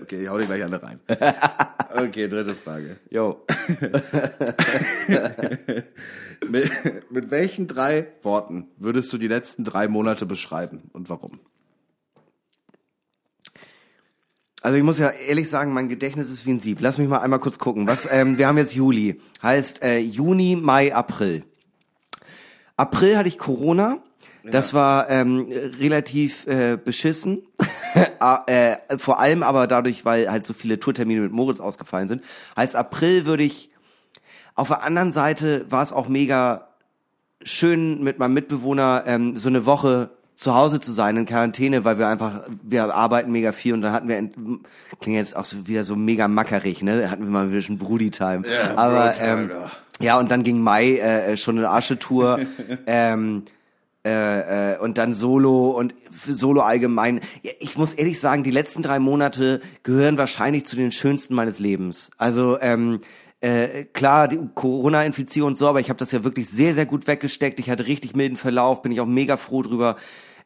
Okay, ich hau dir gleich alle rein. Okay, dritte Frage. Jo. Mit, mit welchen drei Worten würdest du die letzten drei Monate beschreiben und warum? Also ich muss ja ehrlich sagen, mein Gedächtnis ist wie ein Sieb. Lass mich mal einmal kurz gucken. Was, ähm, wir haben jetzt Juli. Heißt äh, Juni, Mai, April. April hatte ich Corona. Das war ähm, relativ äh, beschissen. Ah, äh, vor allem aber dadurch, weil halt so viele Tourtermine mit Moritz ausgefallen sind. Heißt April würde ich. Auf der anderen Seite war es auch mega schön mit meinem Mitbewohner ähm, so eine Woche zu Hause zu sein in Quarantäne, weil wir einfach wir arbeiten mega viel und dann hatten wir klingt jetzt auch so wieder so mega mackerig, ne? Da hatten wir mal wieder schon Brudi Time. Ja, Aber ähm, ja. Ja und dann ging Mai äh, schon eine Aschetour ähm, äh, äh, und dann Solo und Solo allgemein. Ich muss ehrlich sagen, die letzten drei Monate gehören wahrscheinlich zu den schönsten meines Lebens. Also ähm, äh, klar, die Corona-Infizierung und so, aber ich habe das ja wirklich sehr, sehr gut weggesteckt. Ich hatte richtig milden Verlauf, bin ich auch mega froh drüber.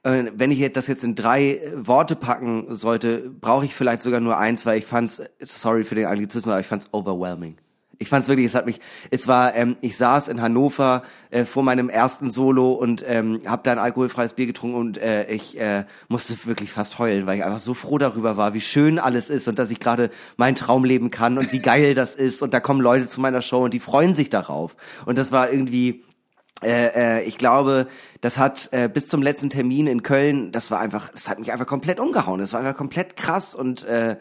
Äh, wenn ich das jetzt in drei äh, Worte packen sollte, brauche ich vielleicht sogar nur eins, weil ich fand's, sorry für den Anglizismus, aber ich fand's overwhelming. Ich fand's wirklich, es hat mich, es war, ähm, ich saß in Hannover äh, vor meinem ersten Solo und ähm, habe da ein alkoholfreies Bier getrunken und äh, ich äh, musste wirklich fast heulen, weil ich einfach so froh darüber war, wie schön alles ist und dass ich gerade meinen Traum leben kann und wie geil das ist und da kommen Leute zu meiner Show und die freuen sich darauf und das war irgendwie äh, äh, ich glaube, das hat äh, bis zum letzten Termin in Köln, das war einfach, das hat mich einfach komplett umgehauen. Das war einfach komplett krass und äh,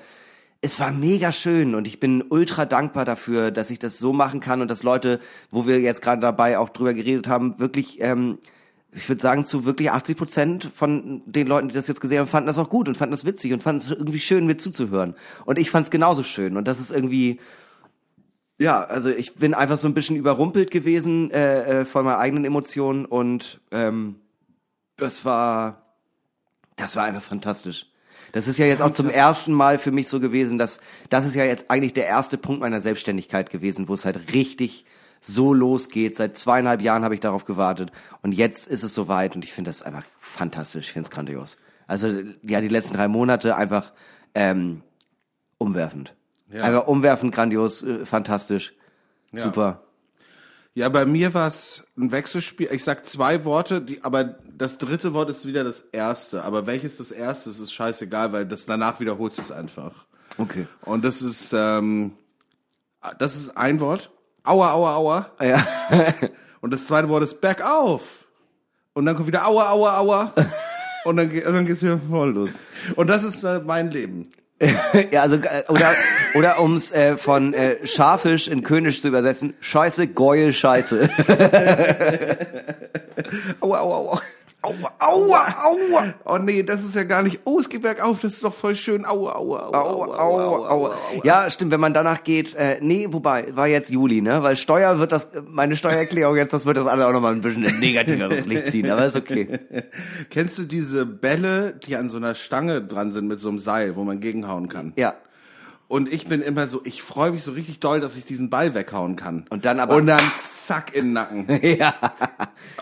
es war mega schön und ich bin ultra dankbar dafür, dass ich das so machen kann und dass Leute, wo wir jetzt gerade dabei auch drüber geredet haben, wirklich, ähm, ich würde sagen, zu wirklich 80 Prozent von den Leuten, die das jetzt gesehen haben, fanden das auch gut und fanden das witzig und fanden es irgendwie schön, mir zuzuhören. Und ich fand es genauso schön und das ist irgendwie, ja, also ich bin einfach so ein bisschen überrumpelt gewesen äh, äh, von meinen eigenen Emotionen und ähm, das war das war einfach fantastisch. Das ist ja jetzt auch zum ersten Mal für mich so gewesen, dass das ist ja jetzt eigentlich der erste Punkt meiner Selbstständigkeit gewesen, wo es halt richtig so losgeht. Seit zweieinhalb Jahren habe ich darauf gewartet und jetzt ist es soweit und ich finde das einfach fantastisch. Ich finde es grandios. Also ja, die letzten drei Monate einfach ähm, umwerfend. Ja. Einfach umwerfend, grandios, äh, fantastisch, super. Ja, bei mir war es ein Wechselspiel. Ich sag zwei Worte, die, aber das dritte Wort ist wieder das erste. Aber welches das erste ist, ist scheißegal, weil das danach wiederholt es einfach. Okay. Und das ist, ähm, das ist ein Wort. Aua, aua, aua. Ja. Und das zweite Wort ist bergauf. Und dann kommt wieder aua, aua, aua. Und dann, ge- dann geht's wieder voll los. Und das ist äh, mein Leben. ja, also äh, oder oder ums äh, von äh, Scharfisch in Könisch zu übersetzen, Scheiße, Geul, Scheiße. Aua, aua, aua. Aua, aua, aua. Oh nee, das ist ja gar nicht. Oh, es geht bergauf, das ist doch voll schön. Aua, aua, aua, aua, aua, aua, aua. Ja, stimmt, wenn man danach geht, äh, nee, wobei, war jetzt Juli, ne? Weil Steuer wird das, meine Steuererklärung jetzt, das wird das alle auch nochmal ein bisschen in negativeres Licht ziehen, aber ist okay. Kennst du diese Bälle, die an so einer Stange dran sind mit so einem Seil, wo man gegenhauen kann? Ja. Und ich bin immer so, ich freue mich so richtig doll, dass ich diesen Ball weghauen kann. Und dann aber- Und dann zack in den Nacken. ja.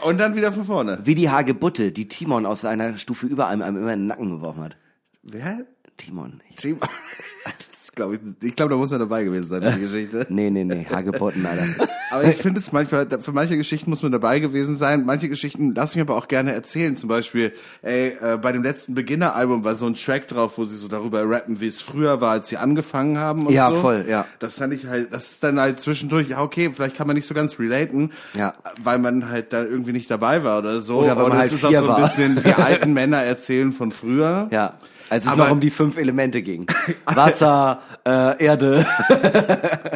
Und dann wieder von vorne. Wie die Hagebutte, die Timon aus seiner Stufe über einem, einem immer in den Nacken geworfen hat. Wer? Timon. Ich, Team. ist, glaub ich, ich glaube, da muss er dabei gewesen sein, für die Geschichte. Nee, nee, nee, Hagebutten, Alter. Aber ich finde es manchmal, für manche Geschichten muss man dabei gewesen sein. Manche Geschichten lasse ich aber auch gerne erzählen. Zum Beispiel, ey, äh, bei dem letzten Beginner-Album war so ein Track drauf, wo sie so darüber rappen, wie es früher war, als sie angefangen haben und Ja, so. voll, ja. Das fand ich halt, das ist dann halt zwischendurch, ja, okay, vielleicht kann man nicht so ganz relaten, Ja. weil man halt da irgendwie nicht dabei war oder so. Oder weil man es halt ist auch so ein war. bisschen, die alten Männer erzählen von früher. Ja. Als es Aber- noch um die fünf Elemente ging. Wasser, äh, Erde.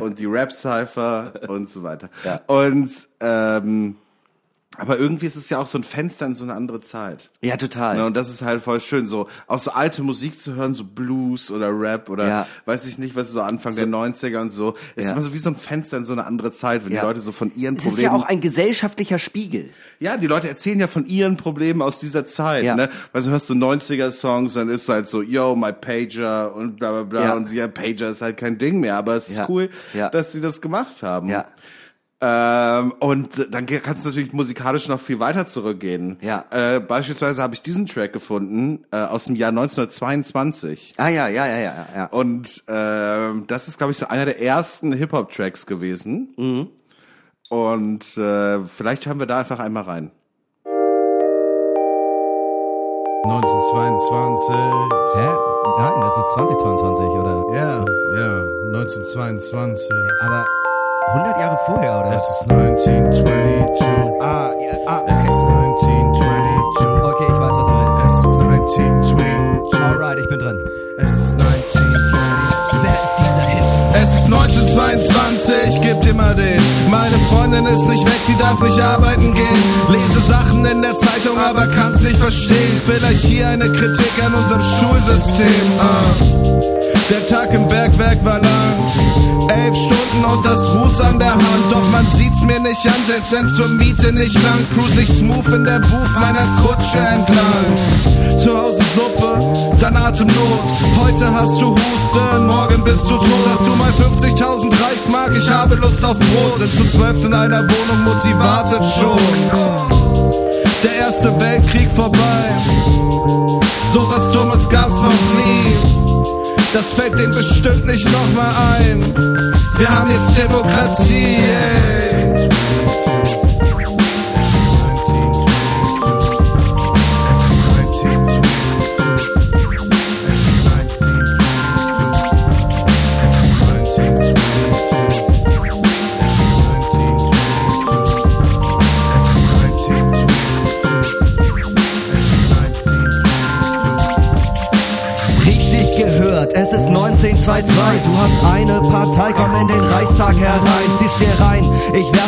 und die Rap-Cypher und so weiter. Ja. Und ähm, aber irgendwie ist es ja auch so ein Fenster in so eine andere Zeit. Ja, total. Ne, und das ist halt voll schön, so auch so alte Musik zu hören, so Blues oder Rap oder Ja. weiß ich nicht, was so Anfang der 90er und so. Es ist Ja. immer so wie so ein Fenster in so eine andere Zeit, wenn Ja. die Leute so von ihren Es ist Problemen ja auch ein gesellschaftlicher Spiegel. ja, die Leute erzählen ja von ihren Problemen aus dieser Zeit, Ja. ne? Weil du hörst so 90er-Songs, dann ist halt so, yo, my Pager und bla bla bla. Und ja, Pager ist halt kein Ding mehr, aber es ist cool, dass sie das gemacht haben. Ja. Ähm, und dann kannst du natürlich musikalisch noch viel weiter zurückgehen. Ja. Äh, beispielsweise habe ich diesen Track gefunden äh, aus dem Jahr 1922. Ah ja, ja, ja, ja, ja. Und ähm, das ist, glaube ich, so einer der ersten Hip-Hop-Tracks gewesen. Mhm. Und äh, vielleicht hören wir da einfach einmal rein. 1922. Hä? Nein, das ist 2022, oder? Ja, ja, 1922. Aber 100 Jahre vorher, oder? Es ist 1922. ah, ja, ah, Es ist 1922. Okay, ich weiß, was du willst. Es ist 1922. Alright, ich bin drin. Es ist 1922. Wer ist dieser Hit? Es ist 1922, gibt immer den. Meine Freundin ist nicht weg, sie darf nicht arbeiten gehen. Lese Sachen in der Zeitung, aber kann's nicht verstehen. Vielleicht hier eine Kritik an unserem Schulsystem. Ah. Der Tag im Bergwerk war lang. Elf Stunden und das Ruß an der Hand. Doch man sieht's mir nicht an, selbst wenn's zur Miete nicht lang. Cruise ich smooth in der Booth meiner Kutsche entlang. Zu Hause Suppe, dann Atemnot. Heute hast du Husten, morgen bist du tot. Hast du mal 50.000 Reichsmark? Ich habe Lust auf Brot. Sind zu zwölft in einer Wohnung, Mutti wartet schon. Der erste Weltkrieg vorbei. So was Dummes gab's noch nie. Das fällt denen bestimmt nicht nochmal ein. Wir haben jetzt Demokratie. Ey.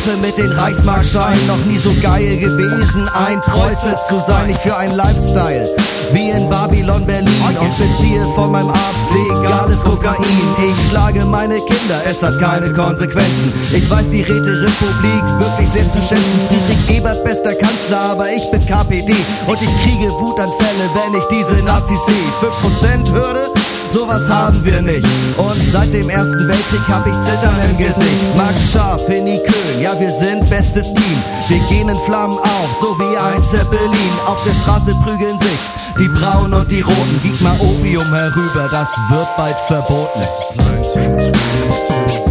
Werfe mit den Reichsmarkscheinen, noch nie so geil gewesen, ein Preuße zu sein. Ich für ein Lifestyle, wie in Babylon, Berlin und beziehe von meinem Arzt legales Kokain. Ich schlage meine Kinder, es hat keine Konsequenzen. Ich weiß die Räterepublik wirklich sehr zu schätzen. Friedrich Ebert, bester Kanzler, aber ich bin KPD und ich kriege Wutanfälle, wenn ich diese Nazis sehe. 5% Hürde? sowas haben wir nicht. Und seit dem Ersten Weltkrieg hab ich Zittern im Gesicht. Max Scharf, Henny Köhn, ja wir sind bestes Team. Wir gehen in Flammen auf, so wie ein Zeppelin. Auf der Straße prügeln sich die Braunen und die Roten. Gib mal Opium herüber, das wird bald verboten. Es ist 1922.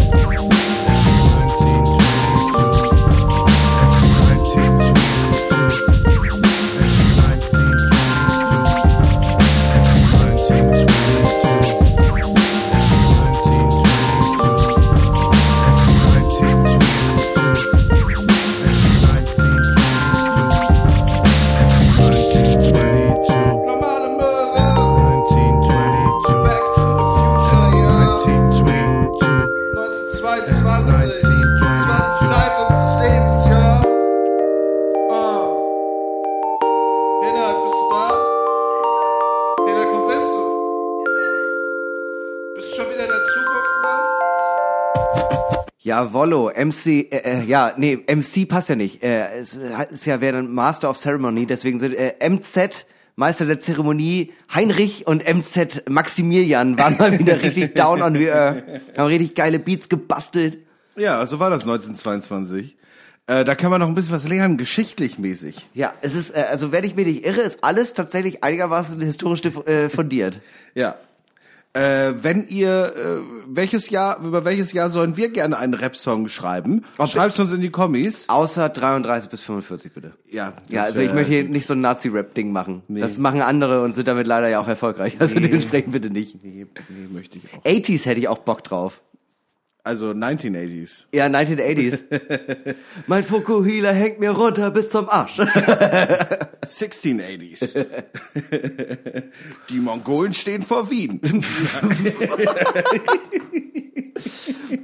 Jawollo, MC, äh, äh, ja, nee, MC passt ja nicht. Äh, es ist ja wäre ein Master of Ceremony, deswegen sind äh, MZ Meister der Zeremonie Heinrich und MZ Maximilian waren mal wieder richtig down on the earth, haben richtig geile Beats gebastelt. Ja, so war das 1922. Äh, da kann man noch ein bisschen was lernen, geschichtlich mäßig. Ja, es ist, äh, also wenn ich mich nicht irre, ist alles tatsächlich einigermaßen historisch äh, fundiert. Ja. Äh, wenn ihr, äh, welches Jahr, über welches Jahr sollen wir gerne einen Rap-Song schreiben? Schreibt uns in die Kommis. Außer 33 bis 45, bitte. Ja, Ja, also ich möchte hier nicht so ein Nazi-Rap-Ding machen. Das machen andere und sind damit leider ja auch erfolgreich. Also dementsprechend bitte nicht. Nee, nee, möchte ich auch. 80s hätte ich auch Bock drauf. Also 1980s. Ja, 1980s. mein Fukuhila hängt mir runter bis zum Arsch. 1680s. die Mongolen stehen vor Wien.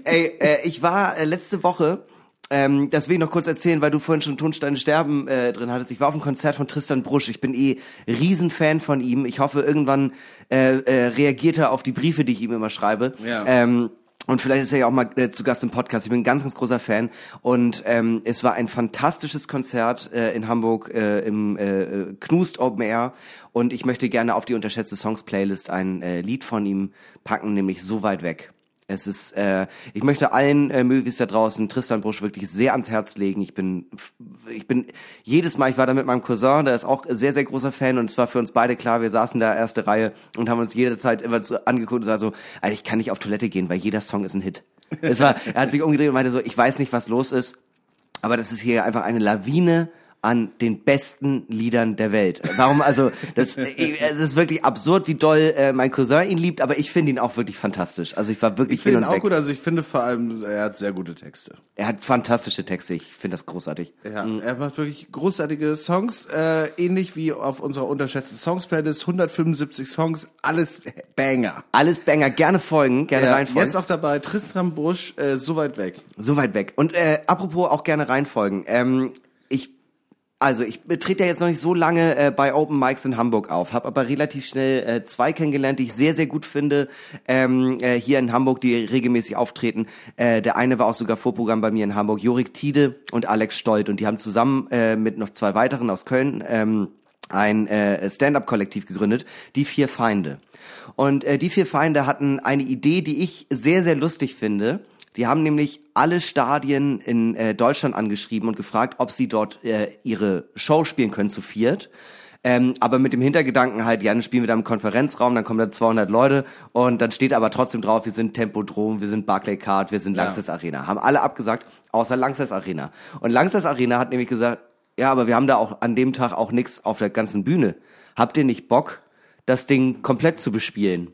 Ey, äh, ich war äh, letzte Woche, ähm, das will ich noch kurz erzählen, weil du vorhin schon Tonsteine sterben äh, drin hattest. Ich war auf einem Konzert von Tristan Brusch. Ich bin eh Riesenfan von ihm. Ich hoffe, irgendwann äh, äh, reagiert er auf die Briefe, die ich ihm immer schreibe. Ja. Ähm, und vielleicht ist er ja auch mal äh, zu Gast im Podcast. Ich bin ein ganz, ganz großer Fan. Und ähm, es war ein fantastisches Konzert äh, in Hamburg äh, im äh, Knust Open Air. Und ich möchte gerne auf die unterschätzte Songs Playlist ein äh, Lied von ihm packen, nämlich So weit weg. Es ist, äh, ich möchte allen äh, Movies da draußen Tristan Brusch wirklich sehr ans Herz legen. Ich bin, ich bin jedes Mal, ich war da mit meinem Cousin, der ist auch sehr, sehr großer Fan und es war für uns beide klar, wir saßen da erste Reihe und haben uns jederzeit immer so angeguckt und war so, Alter, ich kann nicht auf Toilette gehen, weil jeder Song ist ein Hit. Es war, er hat sich umgedreht und meinte so, ich weiß nicht, was los ist, aber das ist hier einfach eine Lawine an den besten Liedern der Welt. Warum also das, ich- es ist wirklich absurd, wie doll äh, mein Cousin ihn liebt, aber ich finde ihn auch wirklich fantastisch. Also ich war wirklich Ich finde hin ihn und auch weg. gut, also ich finde vor allem, er hat sehr gute Texte. Er hat fantastische Texte. Ich finde das großartig. Ja, er macht wirklich großartige Songs, äh, ähnlich wie auf unserer unterschätzten Songs-Playlist, 175 Songs, alles Banger. Alles Banger, gerne folgen, gerne Ja, reinfolgen. jetzt auch dabei, Tristram Brusch, äh, so weit weg. So weit weg. Und äh, apropos auch gerne reinfolgen. Ähm, also ich trete ja jetzt noch nicht so lange äh, bei Open Mics in Hamburg auf, habe aber relativ schnell äh, zwei kennengelernt, die ich sehr, sehr gut finde, ähm, äh, hier in Hamburg, die regelmäßig auftreten. Äh, der eine war auch sogar Vorprogramm bei mir in Hamburg, Jorik Tiede und Alex Stolt. Und die haben zusammen äh, mit noch zwei weiteren aus Köln ähm, ein äh, Stand-up-Kollektiv gegründet, die vier Feinde. Und äh, die vier Feinde hatten eine Idee, die ich sehr, sehr lustig finde. Die haben nämlich alle Stadien in äh, Deutschland angeschrieben und gefragt, ob sie dort äh, ihre Show spielen können zu viert. Ähm, aber mit dem Hintergedanken halt, ja, dann spielen wir da im Konferenzraum, dann kommen da 200 Leute und dann steht aber trotzdem drauf, wir sind Tempodrom, wir sind Barclaycard, wir sind Langsess Arena. Haben alle abgesagt, außer Langsess Arena. Und Langsess Arena hat nämlich gesagt, ja, aber wir haben da auch an dem Tag auch nix auf der ganzen Bühne. Habt ihr nicht Bock, das Ding komplett zu bespielen?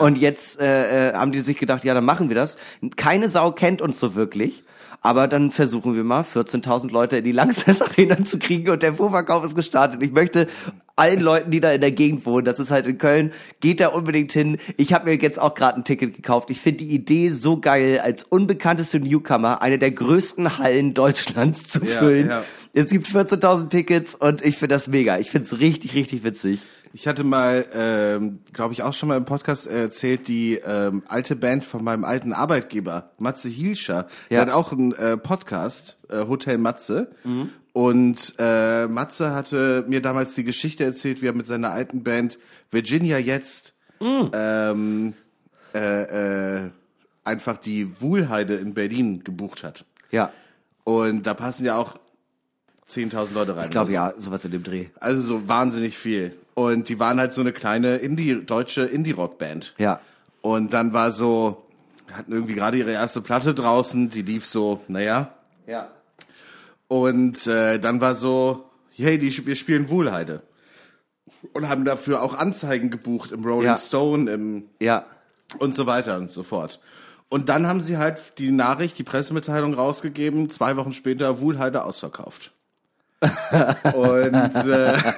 Und jetzt äh, äh, haben die sich gedacht, ja, dann machen wir das. Keine Sau kennt uns so wirklich, aber dann versuchen wir mal 14.000 Leute in die Langsess Arena zu kriegen und der Vorverkauf ist gestartet. Ich möchte allen Leuten, die da in der Gegend wohnen, das ist halt in Köln, geht da unbedingt hin. Ich habe mir jetzt auch gerade ein Ticket gekauft. Ich finde die Idee so geil, als unbekannteste Newcomer eine der größten Hallen Deutschlands zu Ja, füllen. ja. Es gibt 14.000 Tickets und ich finde das mega. Ich finde es richtig, richtig witzig. Ich hatte mal, ähm, glaube ich, auch schon mal im Podcast erzählt, die ähm, alte Band von meinem alten Arbeitgeber, Matze Hielscher. Der Ja. hat auch einen äh, Podcast, äh, Hotel Matze. Und äh, Matze hatte mir damals die Geschichte erzählt, wie er mit seiner alten Band Virginia Jetzt ähm, äh, äh, einfach die Wuhlheide in Berlin gebucht hat. Ja, Und da passen ja auch 10.000 Leute rein. ich glaube so. ja, sowas in dem Dreh. Also so wahnsinnig viel. Und die waren halt so eine kleine Indie, deutsche Indie-Rock-Band. Ja. Und dann war so, hatten irgendwie gerade ihre erste Platte draußen, die lief so, naja. Ja. Und äh, dann war so, hey, die, wir spielen Wohlheide. Und haben dafür auch Anzeigen gebucht im Rolling Ja. Stone, im Ja. und so weiter und so fort. Und dann haben sie halt die Nachricht, die Pressemitteilung rausgegeben, zwei Wochen später Wuhlheide ausverkauft. und äh,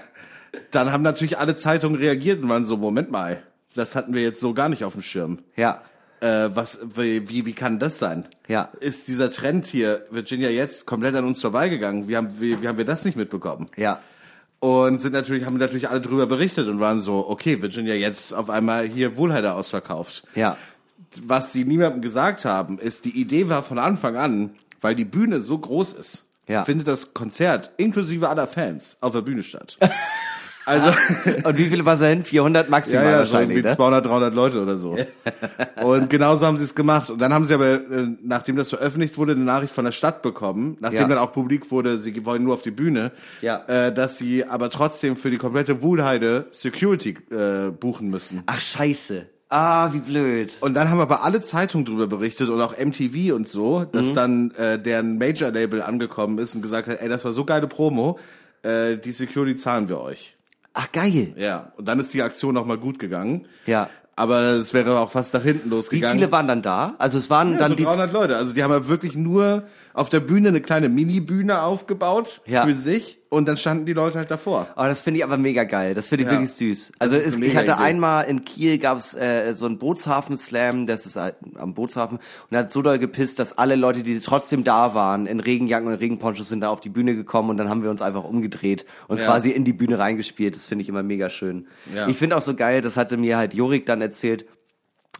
dann haben natürlich alle Zeitungen reagiert und waren so, Moment mal, das hatten wir jetzt so gar nicht auf dem Schirm. Ja. Äh, was, wie, wie, wie kann das sein? Ja. Ist dieser Trend hier, Virginia jetzt, komplett an uns vorbeigegangen? Wie haben, wie, wie haben wir das nicht mitbekommen? Ja. Und sind natürlich, haben natürlich alle drüber berichtet und waren so, okay, Virginia jetzt auf einmal hier Wohlheide ausverkauft Ja. was sie niemandem gesagt haben, ist, die Idee war von Anfang an, weil die Bühne so groß ist, Ja. findet das Konzert inklusive aller Fans auf der Bühne statt. Also, Und wie viele war hin? 400 ja, maximal ja, so wahrscheinlich, ne? 200, 300 Leute oder so. Und genauso haben sie es gemacht. Und dann haben sie aber, äh, nachdem das veröffentlicht wurde, eine Nachricht von der Stadt bekommen, nachdem Ja. dann auch publik wurde, sie wollen nur auf die Bühne, Ja. äh, dass sie aber trotzdem für die komplette Wuhlheide Security äh, buchen müssen. Ach, scheiße. Ah, wie blöd. Und dann haben aber alle Zeitungen drüber berichtet und auch MTV und so, dass dann äh, deren Major-Label angekommen ist und gesagt hat, ey, das war so geile Promo, äh, die Security zahlen wir euch. Ach, geil. Ja, und dann ist die Aktion nochmal gut gegangen. Ja. Aber es wäre auch fast nach hinten Wie losgegangen. viele waren dann da? Also es waren ja, dann so die 300 Leute. Also die haben ja wirklich nur auf der Bühne eine kleine Mini-Bühne aufgebaut Ja. für sich und dann standen die Leute halt davor. Oh, das finde ich aber mega geil. Das finde ich Ja. wirklich süß. Also es, ich hatte Idee. einmal in Kiel gab's äh, so einen Bootshafen-Slam, das ist halt am Bootshafen und hat so doll gepisst, dass alle Leute, die trotzdem da waren, in Regenjacken und Regenponchos sind da auf die Bühne gekommen und dann haben wir uns einfach umgedreht und Ja. quasi in die Bühne reingespielt. Das finde ich immer mega schön. Ja. Ich finde auch so geil, das hatte mir halt Jorik dann erzählt,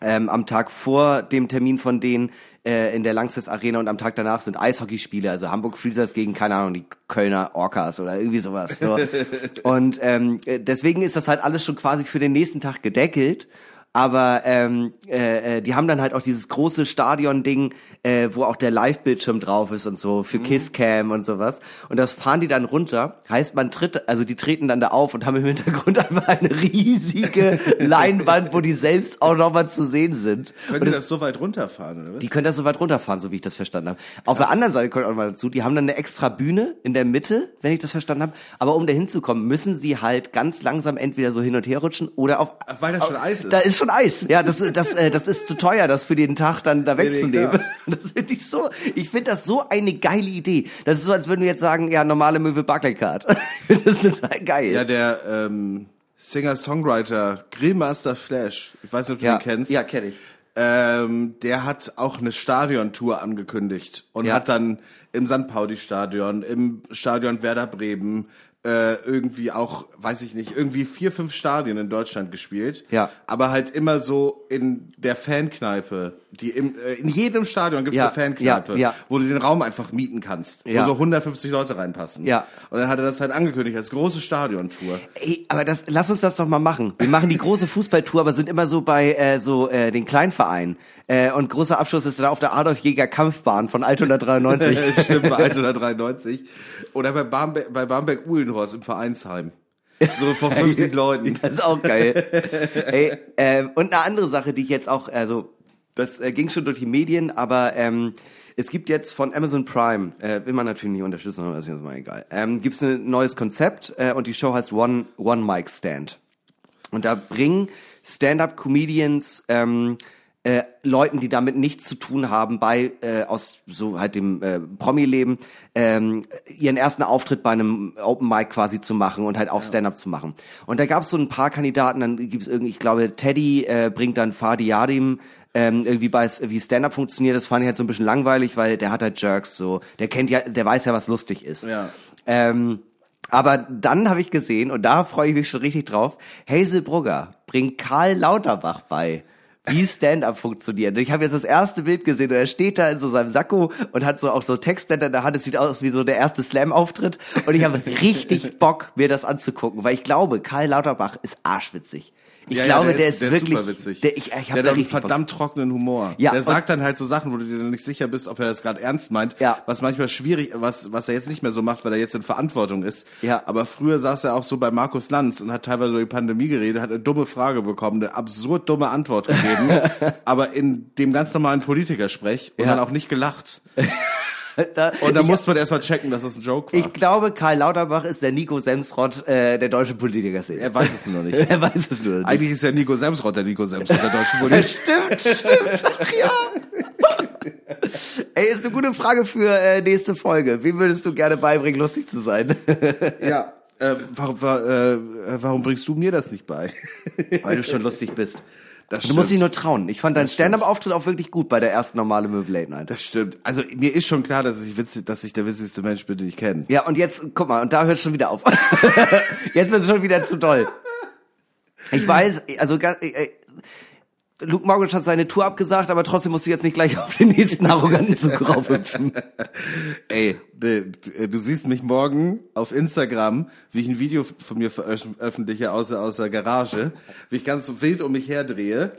ähm, am Tag vor dem Termin von denen äh, in der Langsess Arena und am Tag danach sind Eishockeyspiele, also Hamburg Freezers gegen, keine Ahnung, die Kölner Orcas oder irgendwie sowas. So. und ähm, äh, deswegen ist das halt alles schon quasi für den nächsten Tag gedeckelt. Aber ähm, äh, äh, die haben dann halt auch dieses große Stadion-Ding, äh, wo auch der Live-Bildschirm drauf ist und so, für Kisscam und sowas. Und das fahren die dann runter. Heißt, man tritt, also die treten dann da auf und haben im Hintergrund einfach eine riesige Leinwand, wo die selbst auch nochmal zu sehen sind. Können und die das so weit runterfahren, oder was? die können das so weit runterfahren, so wie ich das verstanden habe. Auf der anderen Seite kommt auch mal dazu, die haben dann eine extra Bühne in der Mitte, wenn ich das verstanden habe. Aber um da hinzukommen, müssen sie halt ganz langsam entweder so hin und her rutschen oder auf. Weil da schon Eis ist. Da ist schon Eis. Ja, das, das, äh, das ist zu teuer, das für den Tag dann da nee, wegzunehmen. klar. das finde ich so, ich finde das so eine geile Idee. Das ist so, als würden wir jetzt sagen, ja, normale Möwe Barclaycard. das ist total geil. ja, der ähm, Singer-Songwriter Grillmaster Flash, ich weiß nicht, ob du ja, ihn kennst. ja kenne ich. Ähm, der hat auch eine Stadiontour angekündigt und Ja. hat dann im St. Pauli-Stadion, im Stadion Werder Bremen, äh, irgendwie auch, weiß ich nicht, irgendwie vier, fünf Stadien in Deutschland gespielt. Ja. Aber halt immer so in der Fankneipe. Die im, äh, in jedem Stadion gibt es Ja, eine Fankneipe, ja, ja. wo du den Raum einfach mieten kannst, Ja. wo so 150 Leute reinpassen. Ja. Und dann hat er das halt angekündigt als große Stadiontour. Ey, aber das, lass uns das doch mal machen. Wir machen die große Fußballtour, aber sind immer so bei äh, so äh, den Kleinvereinen. Äh, und großer Abschluss ist dann auf der Adolf Jäger Kampfbahn von Altona 93. Stimmt, bei 193. Oder bei Barmbek, bei Barmbek Uhlenhorst im Vereinsheim. So vor 50 Leuten. Das ist auch geil. Ey, ähm, und eine andere Sache, die ich jetzt auch, also das äh, ging schon durch die Medien, aber ähm, es gibt jetzt von Amazon Prime, äh, will man natürlich nicht unterstützen, aber ist jetzt mal egal, ähm, gibt es ein neues Konzept äh, und die Show heißt One, One Mic Stand. Und da bringen Stand-up-Comedians ähm, äh, Leuten, die damit nichts zu tun haben, bei äh, aus so halt dem äh, Promi-Leben ähm, ihren ersten Auftritt bei einem Open Mic quasi zu machen und halt auch Stand-up zu machen. Und da gab es so ein paar Kandidaten, dann gibt's irgendwie, ich glaube, Teddy äh, bringt dann Fadi Yadim ähm, irgendwie bei wie Stand-up funktioniert. Das fand ich halt so ein bisschen langweilig, weil der hat halt Jerks so, der kennt ja, der weiß ja, was lustig ist. Ja. Ähm, aber dann habe ich gesehen, und da freue ich mich schon richtig drauf, Hazel Brugger bringt Karl Lauterbach bei, wie Stand-up funktioniert. Ich habe jetzt das erste Bild gesehen und er steht da in so seinem Sakko und hat so auch so Textblätter in der Hand. Es sieht aus wie so der erste Slam-Auftritt. Und ich habe richtig Bock, mir das anzugucken, weil ich glaube, Karl Lauterbach ist arschwitzig. Ich Ja, ja, glaube, der, ist, ist, wirklich, super witzig. Der, ich, ich der habe hat einen richtig Bock. verdammt trockenen Humor. Ja, der sagt dann halt so Sachen, wo du dir dann nicht sicher bist, ob er das gerade ernst meint. Ja. Was manchmal schwierig, was, was er jetzt nicht mehr so macht, weil er jetzt in Verantwortung ist. Ja. Aber früher saß er auch so bei Markus Lanz und hat teilweise über die Pandemie geredet, hat eine dumme Frage bekommen, eine absurd dumme Antwort gegeben, aber in dem ganz normalen Politikersprech und Ja. dann auch nicht gelacht. Da- Und dann ich- musste man erstmal checken, dass das ein Joke war. Ich glaube, Karl Lauterbach ist der Nico Semsrott äh, der deutschen Politiker-Szene. er weiß es nur nicht. Er weiß es nur nicht. Eigentlich ist ja Nico Semsrott der Nico Semsrott der deutschen Politik. Stimmt, stimmt. Ach ja. Ey, ist eine gute Frage für äh, nächste Folge. Wie würdest du gerne beibringen, lustig zu sein? ja. Äh, warum, wa- äh, warum bringst du mir das nicht bei? Weil du schon lustig bist. Das Du musst dich stimmt. nur trauen. Ich fand deinen Stand-up-Auftritt auch wirklich gut bei der ersten normale Möwe Late Night. Das stimmt. Also mir ist schon klar, dass ich witzig, dass ich der witzigste Mensch bin, den ich kenne. Ja, und jetzt, guck mal, und da hört schon wieder auf. jetzt wird es schon wieder zu doll. Ich weiß, also ga- äh, äh, Luke Mockridge hat seine Tour abgesagt, aber trotzdem musst du jetzt nicht gleich auf den nächsten arroganten Zug raufhüpfen. Ey, du, siehst mich morgen auf Instagram, wie ich ein Video von mir veröffentliche aus, der- aus der Garage, wie ich ganz wild um mich herdrehe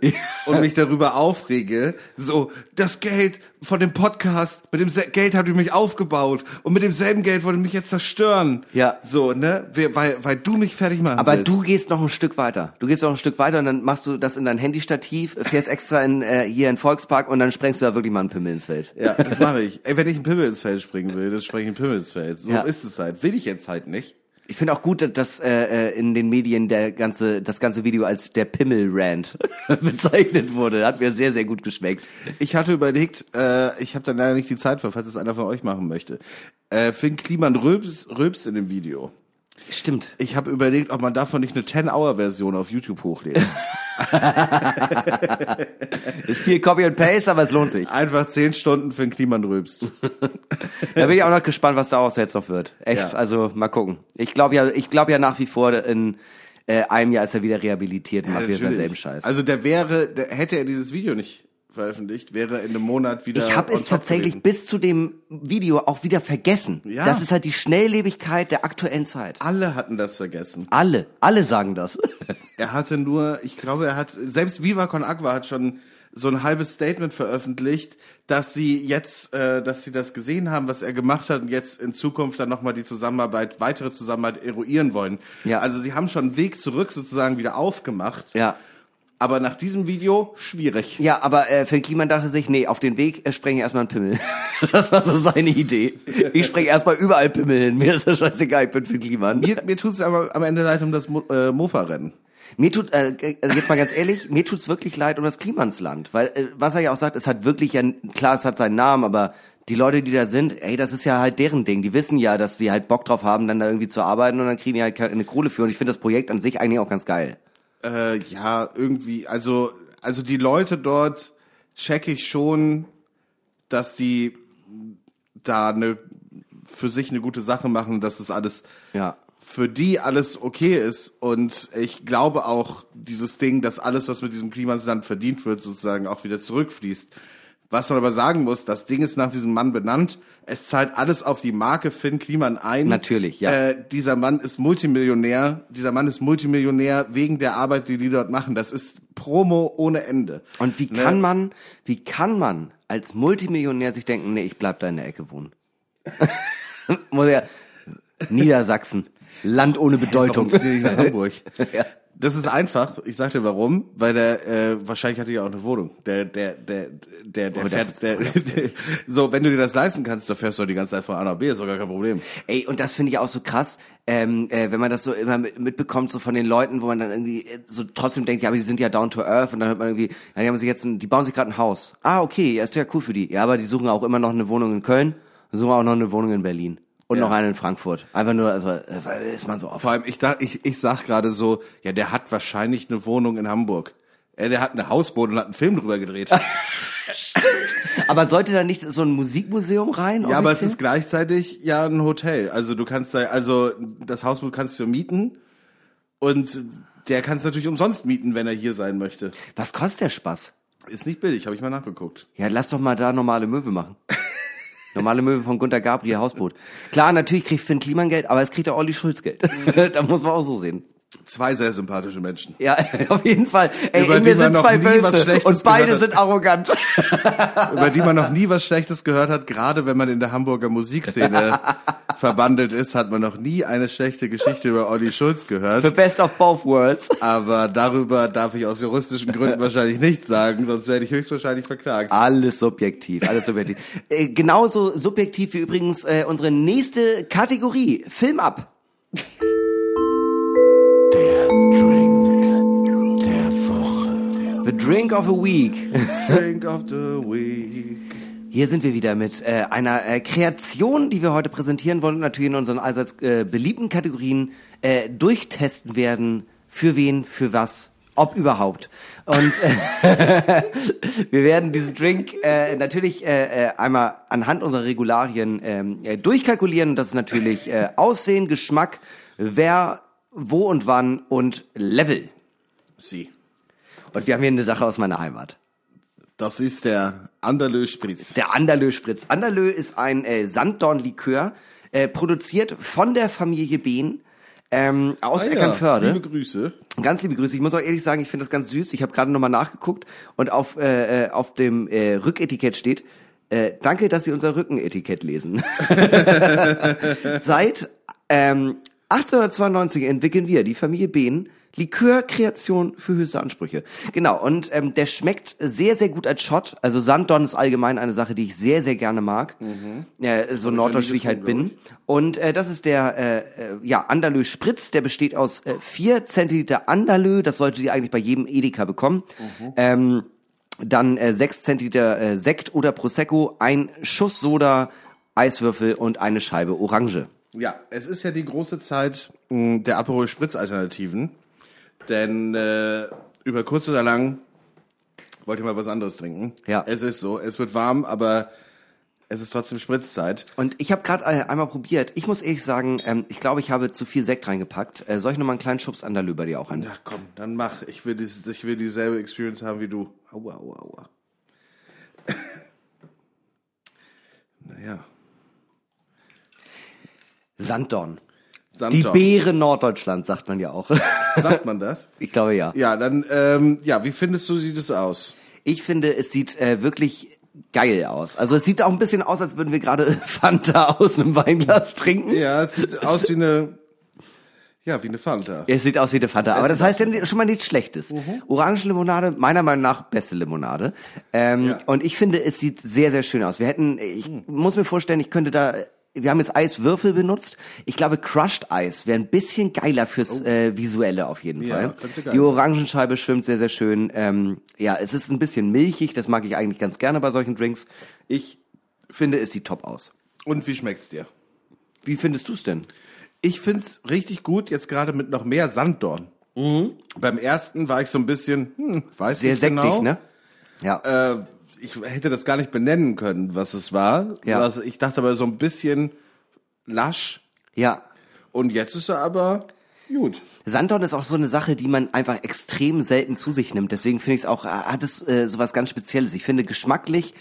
und mich darüber aufrege, so, das Geld von dem Podcast, mit dem Geld habt ihr mich aufgebaut und mit demselben Geld wollt ihr mich jetzt zerstören. Ja. So, ne, weil, weil du mich fertig machen Aber willst. du gehst noch ein Stück weiter. Du gehst noch ein Stück weiter und dann machst du das in dein Handystativ, fährst extra in, äh, hier in Volkspark und dann sprengst du da wirklich mal einen Pimmel ins Feld. Ja, das mache ich. Ey, wenn ich einen Pimmel ins Feld springen will, dann springe ich einen Pimmel ins Feld. So Ja. ist es halt. Will ich jetzt halt nicht. Ich finde auch gut, dass äh, äh, in den Medien der ganze, das ganze Video als der Pimmel-Rant bezeichnet wurde. Hat mir sehr, sehr gut geschmeckt. Ich hatte überlegt, äh, ich habe dann leider nicht die Zeit für, falls es einer von euch machen möchte. Äh, Finn Kliman rülpst, rülpst in dem Video. Stimmt. Ich habe überlegt, ob man davon nicht eine 10-Hour-Version auf YouTube hochlädt. Ist viel Copy and Paste, aber es lohnt sich. Einfach 10 Stunden Finn Kliman rülpst. Da bin ich auch noch gespannt, was daraus jetzt noch wird. Echt, Ja. also mal gucken. Ich glaube ja, ich glaube ja nach wie vor in äh, einem Jahr ist er wieder rehabilitiert und macht wieder denselben Scheiß. Also der wäre, der, hätte er dieses Video nicht veröffentlicht, wäre in einem Monat wieder ich habe es tatsächlich gewesen. bis zu dem Video auch wieder vergessen. Ja. Das ist halt die Schnelllebigkeit der aktuellen Zeit. Alle hatten das vergessen. Alle, alle sagen das. Er hatte nur, ich glaube, er hat, selbst Viva Con Agua hat schon so ein halbes Statement veröffentlicht, dass sie jetzt, äh, dass sie das gesehen haben, was er gemacht hat und jetzt in Zukunft dann nochmal die Zusammenarbeit, weitere Zusammenarbeit eruieren wollen. Ja. Also sie haben schon einen Weg zurück sozusagen wieder aufgemacht. ja. Aber nach diesem Video schwierig. Ja, aber äh, Finn Kliman dachte sich, nee, auf den Weg äh, spreng ich erstmal einen Pimmel. Das war so seine Idee. Ich spreng erstmal überall Pimmel hin. Mir ist das scheißegal, ich bin Finn Kliman. Mir, mir tut's aber am Ende leid um das Mo äh, Mofa-Rennen. Mir tut, äh, also jetzt mal ganz ehrlich, mir tut's wirklich leid um das Klimansland, weil äh, was er ja auch sagt, es hat wirklich ja klar, es hat seinen Namen, aber die Leute, die da sind, ey, das ist ja halt deren Ding. Die wissen ja, dass sie halt Bock drauf haben, dann da irgendwie zu arbeiten und dann kriegen die halt keine Kohle für. Und ich finde das Projekt an sich eigentlich auch ganz geil. Äh, ja, irgendwie, also, also die Leute dort check ich schon, dass die da eine, für sich eine gute Sache machen, dass das alles Ja. für die alles okay ist. Und ich glaube auch, dieses Ding, dass alles, was mit diesem Klimasland verdient wird, sozusagen auch wieder zurückfließt. Was man aber sagen muss, das Ding ist nach diesem Mann benannt. Es zahlt alles auf die Marke Finn Kliman ein. Natürlich, ja. Äh, dieser Mann ist Multimillionär. Dieser Mann ist Multimillionär wegen der Arbeit, die die dort machen. Das ist Promo ohne Ende. Und wie Ne? kann man, wie kann man als Multimillionär sich denken, nee, ich bleib da in der Ecke wohnen? Muss ja, Niedersachsen, Land ohne Bedeutung. Warum nach Hamburg? Ja. Das ist einfach. Ich sag dir warum, weil der äh, wahrscheinlich hat er ja auch eine Wohnung. Der der der der der Oh, der- fährt der, so, wenn du dir das leisten kannst, dann fährst du die ganze Zeit von A nach B, ist doch gar kein Problem. Ey, und das finde ich auch so krass, ähm, äh, wenn man das so immer mit- mitbekommt, so von den Leuten, wo man dann irgendwie äh, so trotzdem denkt, ja, aber die sind ja down to earth und dann hört man irgendwie, ja, die haben sich jetzt, ein, die bauen sich gerade ein Haus. Ah, okay, ja, ist ja cool für die. Ja, aber die suchen auch immer noch eine Wohnung in Köln und suchen auch noch eine Wohnung in Berlin. Und Ja. noch eine in Frankfurt. Einfach nur, also, äh, weil ist man so oft. Vor allem, ich dachte, ich, ich sag gerade so, ja, der hat wahrscheinlich eine Wohnung in Hamburg. Äh, der hat eine Hausboot und hat einen Film drüber gedreht. Aber sollte da nicht so ein Musikmuseum rein? Ja, aber es ist gleichzeitig ja ein Hotel. Also du kannst da, also das Hausboot kannst du mieten und der kannst du natürlich umsonst mieten, wenn er hier sein möchte. Was kostet der Spaß? Ist nicht billig, habe ich mal nachgeguckt. Ja, lass doch mal da normale Möwe machen. Normale Möwe von Gunter Gabriel Hausboot. Klar, natürlich kriegt Finn Kliman Geld, aber es kriegt auch Olli Schulz Geld. da muss man auch so sehen. Zwei sehr sympathische Menschen. Ja, auf jeden Fall. Ey, Über in die mir man sind noch zwei nie was Wölfe und beide sind arrogant. über die man noch nie was Schlechtes gehört hat. Gerade wenn man in der Hamburger Musikszene verbandelt ist, hat man noch nie eine schlechte Geschichte über Olli Schulz The gehört. best of both worlds. Aber darüber darf ich aus juristischen Gründen wahrscheinlich nichts sagen, sonst werde ich höchstwahrscheinlich verklagt. Alles subjektiv, alles subjektiv. Äh, genauso subjektiv wie übrigens äh, unsere nächste Kategorie, Film ab. Der Drink der Woche. The Drink of a Week. Drink of the Week. Hier sind wir wieder mit äh, einer äh, Kreation, die wir heute präsentieren wollen und natürlich in unseren allseits äh, beliebten Kategorien äh, durchtesten werden. Für wen, für was, ob überhaupt. Und äh, wir werden diesen Drink äh, natürlich äh, äh, einmal anhand unserer Regularien ähm, äh, durchkalkulieren. Das ist natürlich äh, Aussehen, Geschmack, wer, wo und wann und Level. Sie. Und wir haben hier eine Sache aus meiner Heimat. Das ist der Anderlö Spritz. Der Anderlö Spritz. Anderlö ist ein äh, Sanddornlikör, äh, produziert von der Familie Behn ähm, aus Ah ja, Eckernförde. Liebe Grüße. Ganz liebe Grüße. Ich muss auch ehrlich sagen, ich finde das ganz süß. Ich habe gerade nochmal nachgeguckt und auf, äh, äh, auf dem äh, Rücketikett steht, äh, danke, dass Sie unser Rückenetikett lesen. Seit ähm, 1892 entwickeln wir, die Familie Behn, Likörkreation für höchste Ansprüche. Genau, und ähm, der schmeckt sehr, sehr gut als Shot. Also Sanddorn ist allgemein eine Sache, die ich sehr, sehr gerne mag. Äh, so norddeutsch, wie ich halt bin. Und äh, das ist der äh, äh, ja, Anderlö Spritz, der besteht aus äh, vier Zentiliter Anderlö, das solltet ihr eigentlich bei jedem Edeka bekommen. Ähm, dann äh, sechs Zentiliter äh, Sekt oder Prosecco, ein Schuss Soda, Eiswürfel und eine Scheibe Orange. Ja, es ist ja die große Zeit mh, der Aperol Spritz Alternativen, denn äh, über kurz oder lang wollte ich mal was anderes trinken. Ja. Es ist so, es wird warm, aber es ist trotzdem Spritzzeit. Und ich habe gerade äh, einmal probiert. Ich muss ehrlich sagen, ähm, ich glaube, ich habe zu viel Sekt reingepackt. Äh, soll ich noch mal einen kleinen Schubs Anderlö bei dir auch an? Ja, komm, dann mach. Ich will, dies, ich will dieselbe Experience haben wie du. Aua, aua, aua. naja, Sanddorn. Die Sanddorn. Beere Norddeutschland, sagt man ja auch. Sagt man das? ich glaube ja. Ja, dann, ähm, ja, wie findest du, sieht es aus? Ich finde, es sieht äh, wirklich geil aus. Also es sieht auch ein bisschen aus, als würden wir gerade Fanta aus einem Weinglas trinken. Ja, es sieht aus wie eine, ja, wie eine Fanta. Es sieht aus wie eine Fanta, aber das heißt ja schon mal nichts Schlechtes. Orangenlimonade, meiner Meinung nach beste Limonade. Ähm, Ja. Und ich finde, es sieht sehr, sehr schön aus. Wir hätten, ich muss mir vorstellen, ich könnte da, wir haben jetzt Eiswürfel benutzt. Ich glaube, Crushed Eis wäre ein bisschen geiler fürs äh, Visuelle auf jeden Ja, Fall. Die. Orangenscheibe schwimmt sehr, sehr schön. Ähm, ja, es ist ein bisschen milchig, das mag ich eigentlich ganz gerne bei solchen Drinks. Ich finde, es sieht top aus. Und wie schmeckt's dir? Wie findest du es denn? Ich find's richtig gut, jetzt gerade mit noch mehr Sanddorn. Beim ersten war ich so ein bisschen, hm, weiß Mhm. Sehr nicht sektig, genau. ne? Ja. Äh, ich hätte das gar nicht benennen können, was es war. Ja. Was, ich dachte aber so ein bisschen lasch. ja. Und jetzt ist er aber gut. Sanddorn ist auch so eine Sache, die man einfach extrem selten zu sich nimmt. Deswegen finde ich es auch, äh, hat es äh, sowas ganz Spezielles. Ich finde, geschmacklich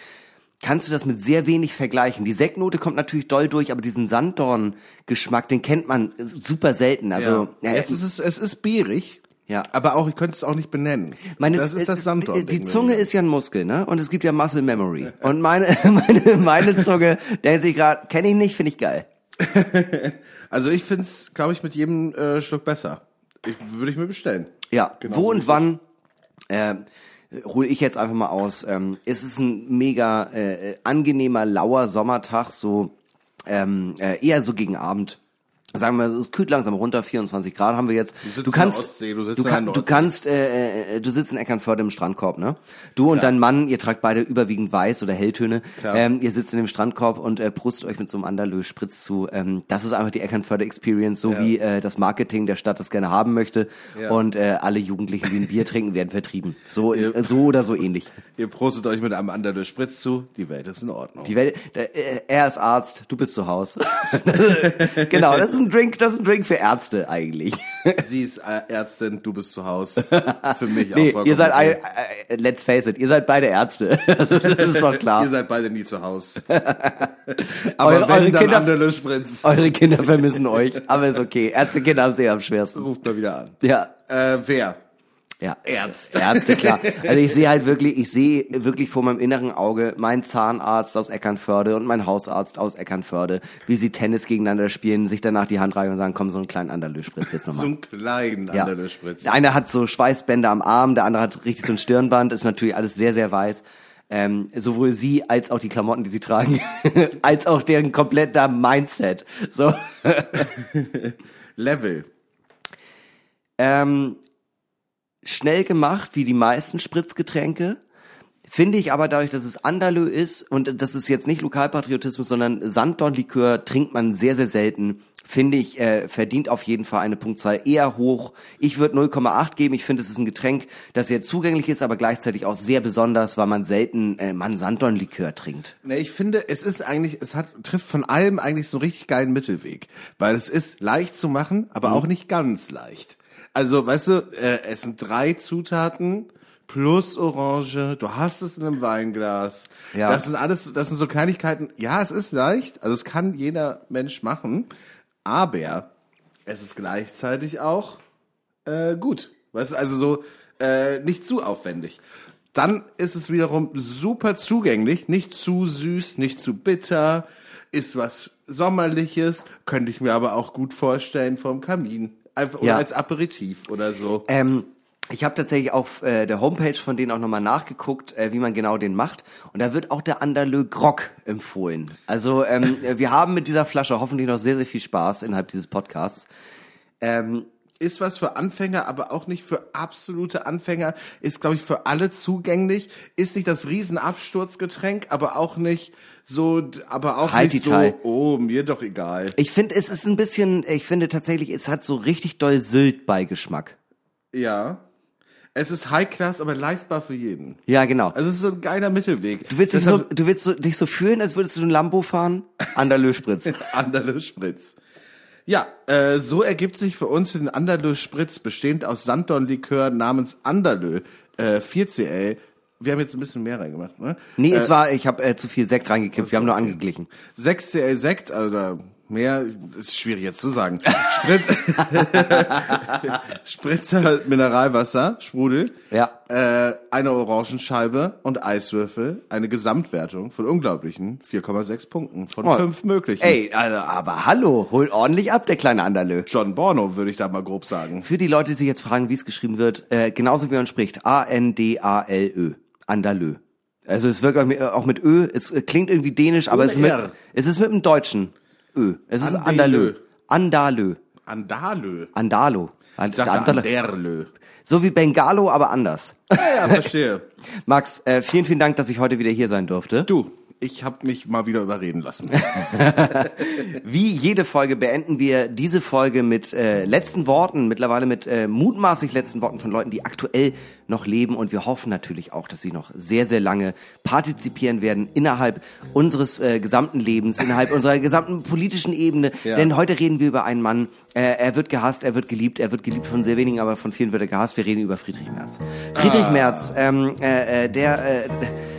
kannst du das mit sehr wenig vergleichen. Die Sektnote kommt natürlich doll durch, aber diesen Sanddorn-Geschmack, den kennt man äh, super selten. Also, ja. ja, jetzt ist es, es ist beerig. Ja. Aber auch, ich könnte es auch nicht benennen. meine, das ist das äh, Sanddorn. Die Zunge ist ja ein Muskel, ne? Und es gibt ja Muscle Memory. Und meine, meine, meine Zunge denkt sich gerade, kenne ich nicht, finde ich geil. Also ich find's, glaube ich, mit jedem äh, Schluck besser. Ich, würde ich mir bestellen. Ja, Genau, wo und es. wann äh, hole ich jetzt einfach mal aus. Ähm, es ist ein mega äh, angenehmer, lauer Sommertag, so ähm, äh, eher so gegen Abend. Sagen wir, es kühlt langsam runter, 24 Grad haben wir jetzt. Du der kannst, Ostsee, du sitzt du, kann, du kannst, äh, äh, du sitzt in Eckernförde im Strandkorb, ne? Du und dein Mann, ihr tragt beide überwiegend weiß oder Helltöne. Klar. Ähm, ihr sitzt in dem Strandkorb und äh, prust euch mit so einem Anderlö Spritz zu. Ähm, das ist einfach die Eckernförde Experience, so Ja. wie äh, das Marketing der Stadt das gerne haben möchte. Ja. Und äh, alle Jugendlichen, die ein Bier trinken, werden vertrieben. So, äh, so oder so ähnlich. Ihr prostet euch mit einem Anderle Spritz zu. Die Welt ist in Ordnung. Die Welt, äh, er ist Arzt, du bist zu Haus. genau, das ist ein Drink, das ist ein Drink für Ärzte eigentlich. Sie ist äh, Ärztin, du bist zu Hause. Für mich Nee, auch vollkommen ihr seid, okay. äh, äh, let's face it, ihr seid beide Ärzte. Also, das ist doch klar. Ihr seid beide nie zu Hause. Aber Eure- wenn, eure dann Kinder- Anderle Spritz. Eure Kinder vermissen euch, aber ist okay. Ärztekinder haben sie am schwersten. Ruft mal wieder an. Ja. Äh, wer? Ja, Ärzte. Ärzte, klar. Also ich sehe halt wirklich, ich sehe wirklich vor meinem inneren Auge meinen Zahnarzt aus Eckernförde und mein Hausarzt aus Eckernförde, wie sie Tennis gegeneinander spielen, sich danach die Hand reichen und sagen, komm, so einen kleinen Anderlö-Spritz jetzt So nochmal. einen kleinen Ja. Anderle Spritz. Der eine hat so Schweißbänder am Arm, der andere hat richtig so ein Stirnband, ist natürlich alles sehr, sehr weiß. Ähm, sowohl sie als auch die Klamotten, die sie tragen, als auch deren kompletter Mindset. So. Level. Ähm, schnell gemacht, wie die meisten Spritzgetränke. Finde ich aber dadurch, dass es Anderlö ist und das ist jetzt nicht Lokalpatriotismus, sondern Sanddornlikör trinkt man sehr, sehr selten. Finde ich, äh, verdient auf jeden Fall eine Punktzahl eher hoch. Ich würde 0,8 geben. Ich finde, es ist ein Getränk, das sehr zugänglich ist, aber gleichzeitig auch sehr besonders, weil man selten äh, man Sanddornlikör trinkt. Ne, ich finde, es ist eigentlich, es hat, trifft von allem eigentlich so einen richtig geilen Mittelweg. Weil es ist leicht zu machen, aber auch nicht ganz leicht. Also, weißt du, äh, es sind drei Zutaten. plus Orange. Du hast es in einem Weinglas. Ja. Das sind alles, das sind so Kleinigkeiten. Ja, es ist leicht. Also es kann jeder Mensch machen. Aber es ist gleichzeitig auch äh, gut. Weißt du, also so äh, nicht zu aufwendig. Dann ist es wiederum super zugänglich, nicht zu süß, nicht zu bitter, ist was Sommerliches, könnte ich mir aber auch gut vorstellen vom Kamin. Einfach, oder Ja. als Aperitif oder so. Ähm, ich habe tatsächlich auf äh, der Homepage von denen auch nochmal nachgeguckt, äh, wie man genau den macht. Und da wird auch der Anderlö Grog empfohlen. Also ähm, äh, wir haben mit dieser Flasche hoffentlich noch sehr, sehr viel Spaß innerhalb dieses Podcasts. Ähm, ist was für Anfänger, aber auch nicht für absolute Anfänger. Ist, glaube ich, für alle zugänglich. Ist nicht das Riesenabsturzgetränk, aber auch nicht so, aber auch Halt nicht so, Teil. oh, mir doch egal. ich finde, es ist ein bisschen, ich finde tatsächlich, es hat so richtig doll Sylt-Beigeschmack. Ja. Es ist High Class, aber leistbar für jeden. Ja, genau. Also es ist so ein geiler Mittelweg. Du willst, dich so, Deshalb- du willst so, dich so fühlen, als würdest du ein Lambo fahren? Anderlö Spritz. Anderle Spritz. Ja, äh, so ergibt sich für uns für den Anderlö Spritz, bestehend aus Sanddornlikör namens Anderlö, äh, 4CL. Wir haben jetzt ein bisschen mehr reingemacht, ne? Nee, es war, ich habe äh, zu viel Sekt reingekippt, wir haben nur angeglichen. 6CL Sekt, oder mehr, ist schwierig jetzt zu sagen. Spritz, Spritzer Mineralwasser, Sprudel, Ja. äh, eine Orangenscheibe und Eiswürfel, eine Gesamtwertung von unglaublichen 4,6 Punkten von Oh. fünf möglichen. Ey, also, aber hallo, hol ordentlich ab, der kleine Anderlö. John Borno, würde ich da mal grob sagen. Für die Leute, die sich jetzt fragen, wie es geschrieben wird, äh, genauso wie man spricht, A-N-D-A-L-Ö, Anderlö. Also es wirkt auch mit, mit Ö, es äh, klingt irgendwie dänisch, aber es ist, mit, es ist mit dem Deutschen Ö. Es ist. Anderlö. Andalö. Andalö. Andalo. Ich dachte Anderlö. So wie Bengalo, aber anders. Ja, ja, verstehe. Max, äh, vielen, vielen Dank, dass ich heute wieder hier sein durfte. Du, ich habe mich mal wieder überreden lassen. Wie jede Folge beenden wir diese Folge mit äh, letzten Worten, mittlerweile mit äh, mutmaßlich letzten Worten von Leuten, die aktuell noch leben. Und wir hoffen natürlich auch, dass sie noch sehr, sehr lange partizipieren werden innerhalb unseres äh, gesamten Lebens, innerhalb unserer gesamten politischen Ebene. Ja. Denn heute reden wir über einen Mann, äh, er wird gehasst, er wird geliebt, er wird geliebt von sehr wenigen, aber von vielen wird er gehasst. Wir reden über Friedrich Merz. Friedrich Merz, ähm, äh, äh, der... Äh,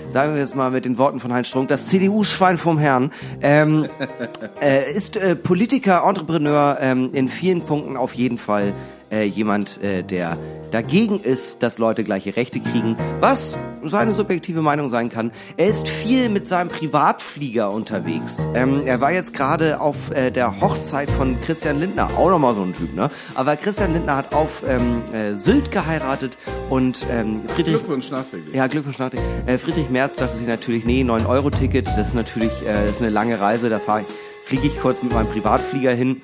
Sagen wir es mal mit den Worten von Heinz Strunk, das CDU-Schwein vom Herrn, ähm, äh, ist äh, Politiker, Entrepreneur, ähm, in vielen Punkten auf jeden Fall äh, jemand, äh, der dagegen ist, dass Leute gleiche Rechte kriegen, was seine subjektive Meinung sein kann. Er ist viel mit seinem Privatflieger unterwegs. Ähm, er war jetzt gerade auf äh, der Hochzeit von Christian Lindner, auch nochmal so ein Typ, ne? Aber Christian Lindner hat auf ähm, äh, Sylt geheiratet und ähm, Friedrich... Glückwunsch nachträglich. Ja, Glückwunsch nachträglich. Äh, Friedrich Merz dachte sich natürlich, nee, 9-Euro-Ticket, das ist natürlich äh, das ist eine lange Reise, da fliege ich kurz mit meinem Privatflieger hin.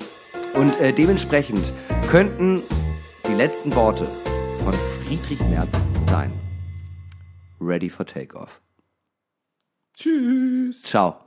Und äh, dementsprechend könnten die letzten Worte von Friedrich Merz sein. Ready for Takeoff. Tschüss. Ciao.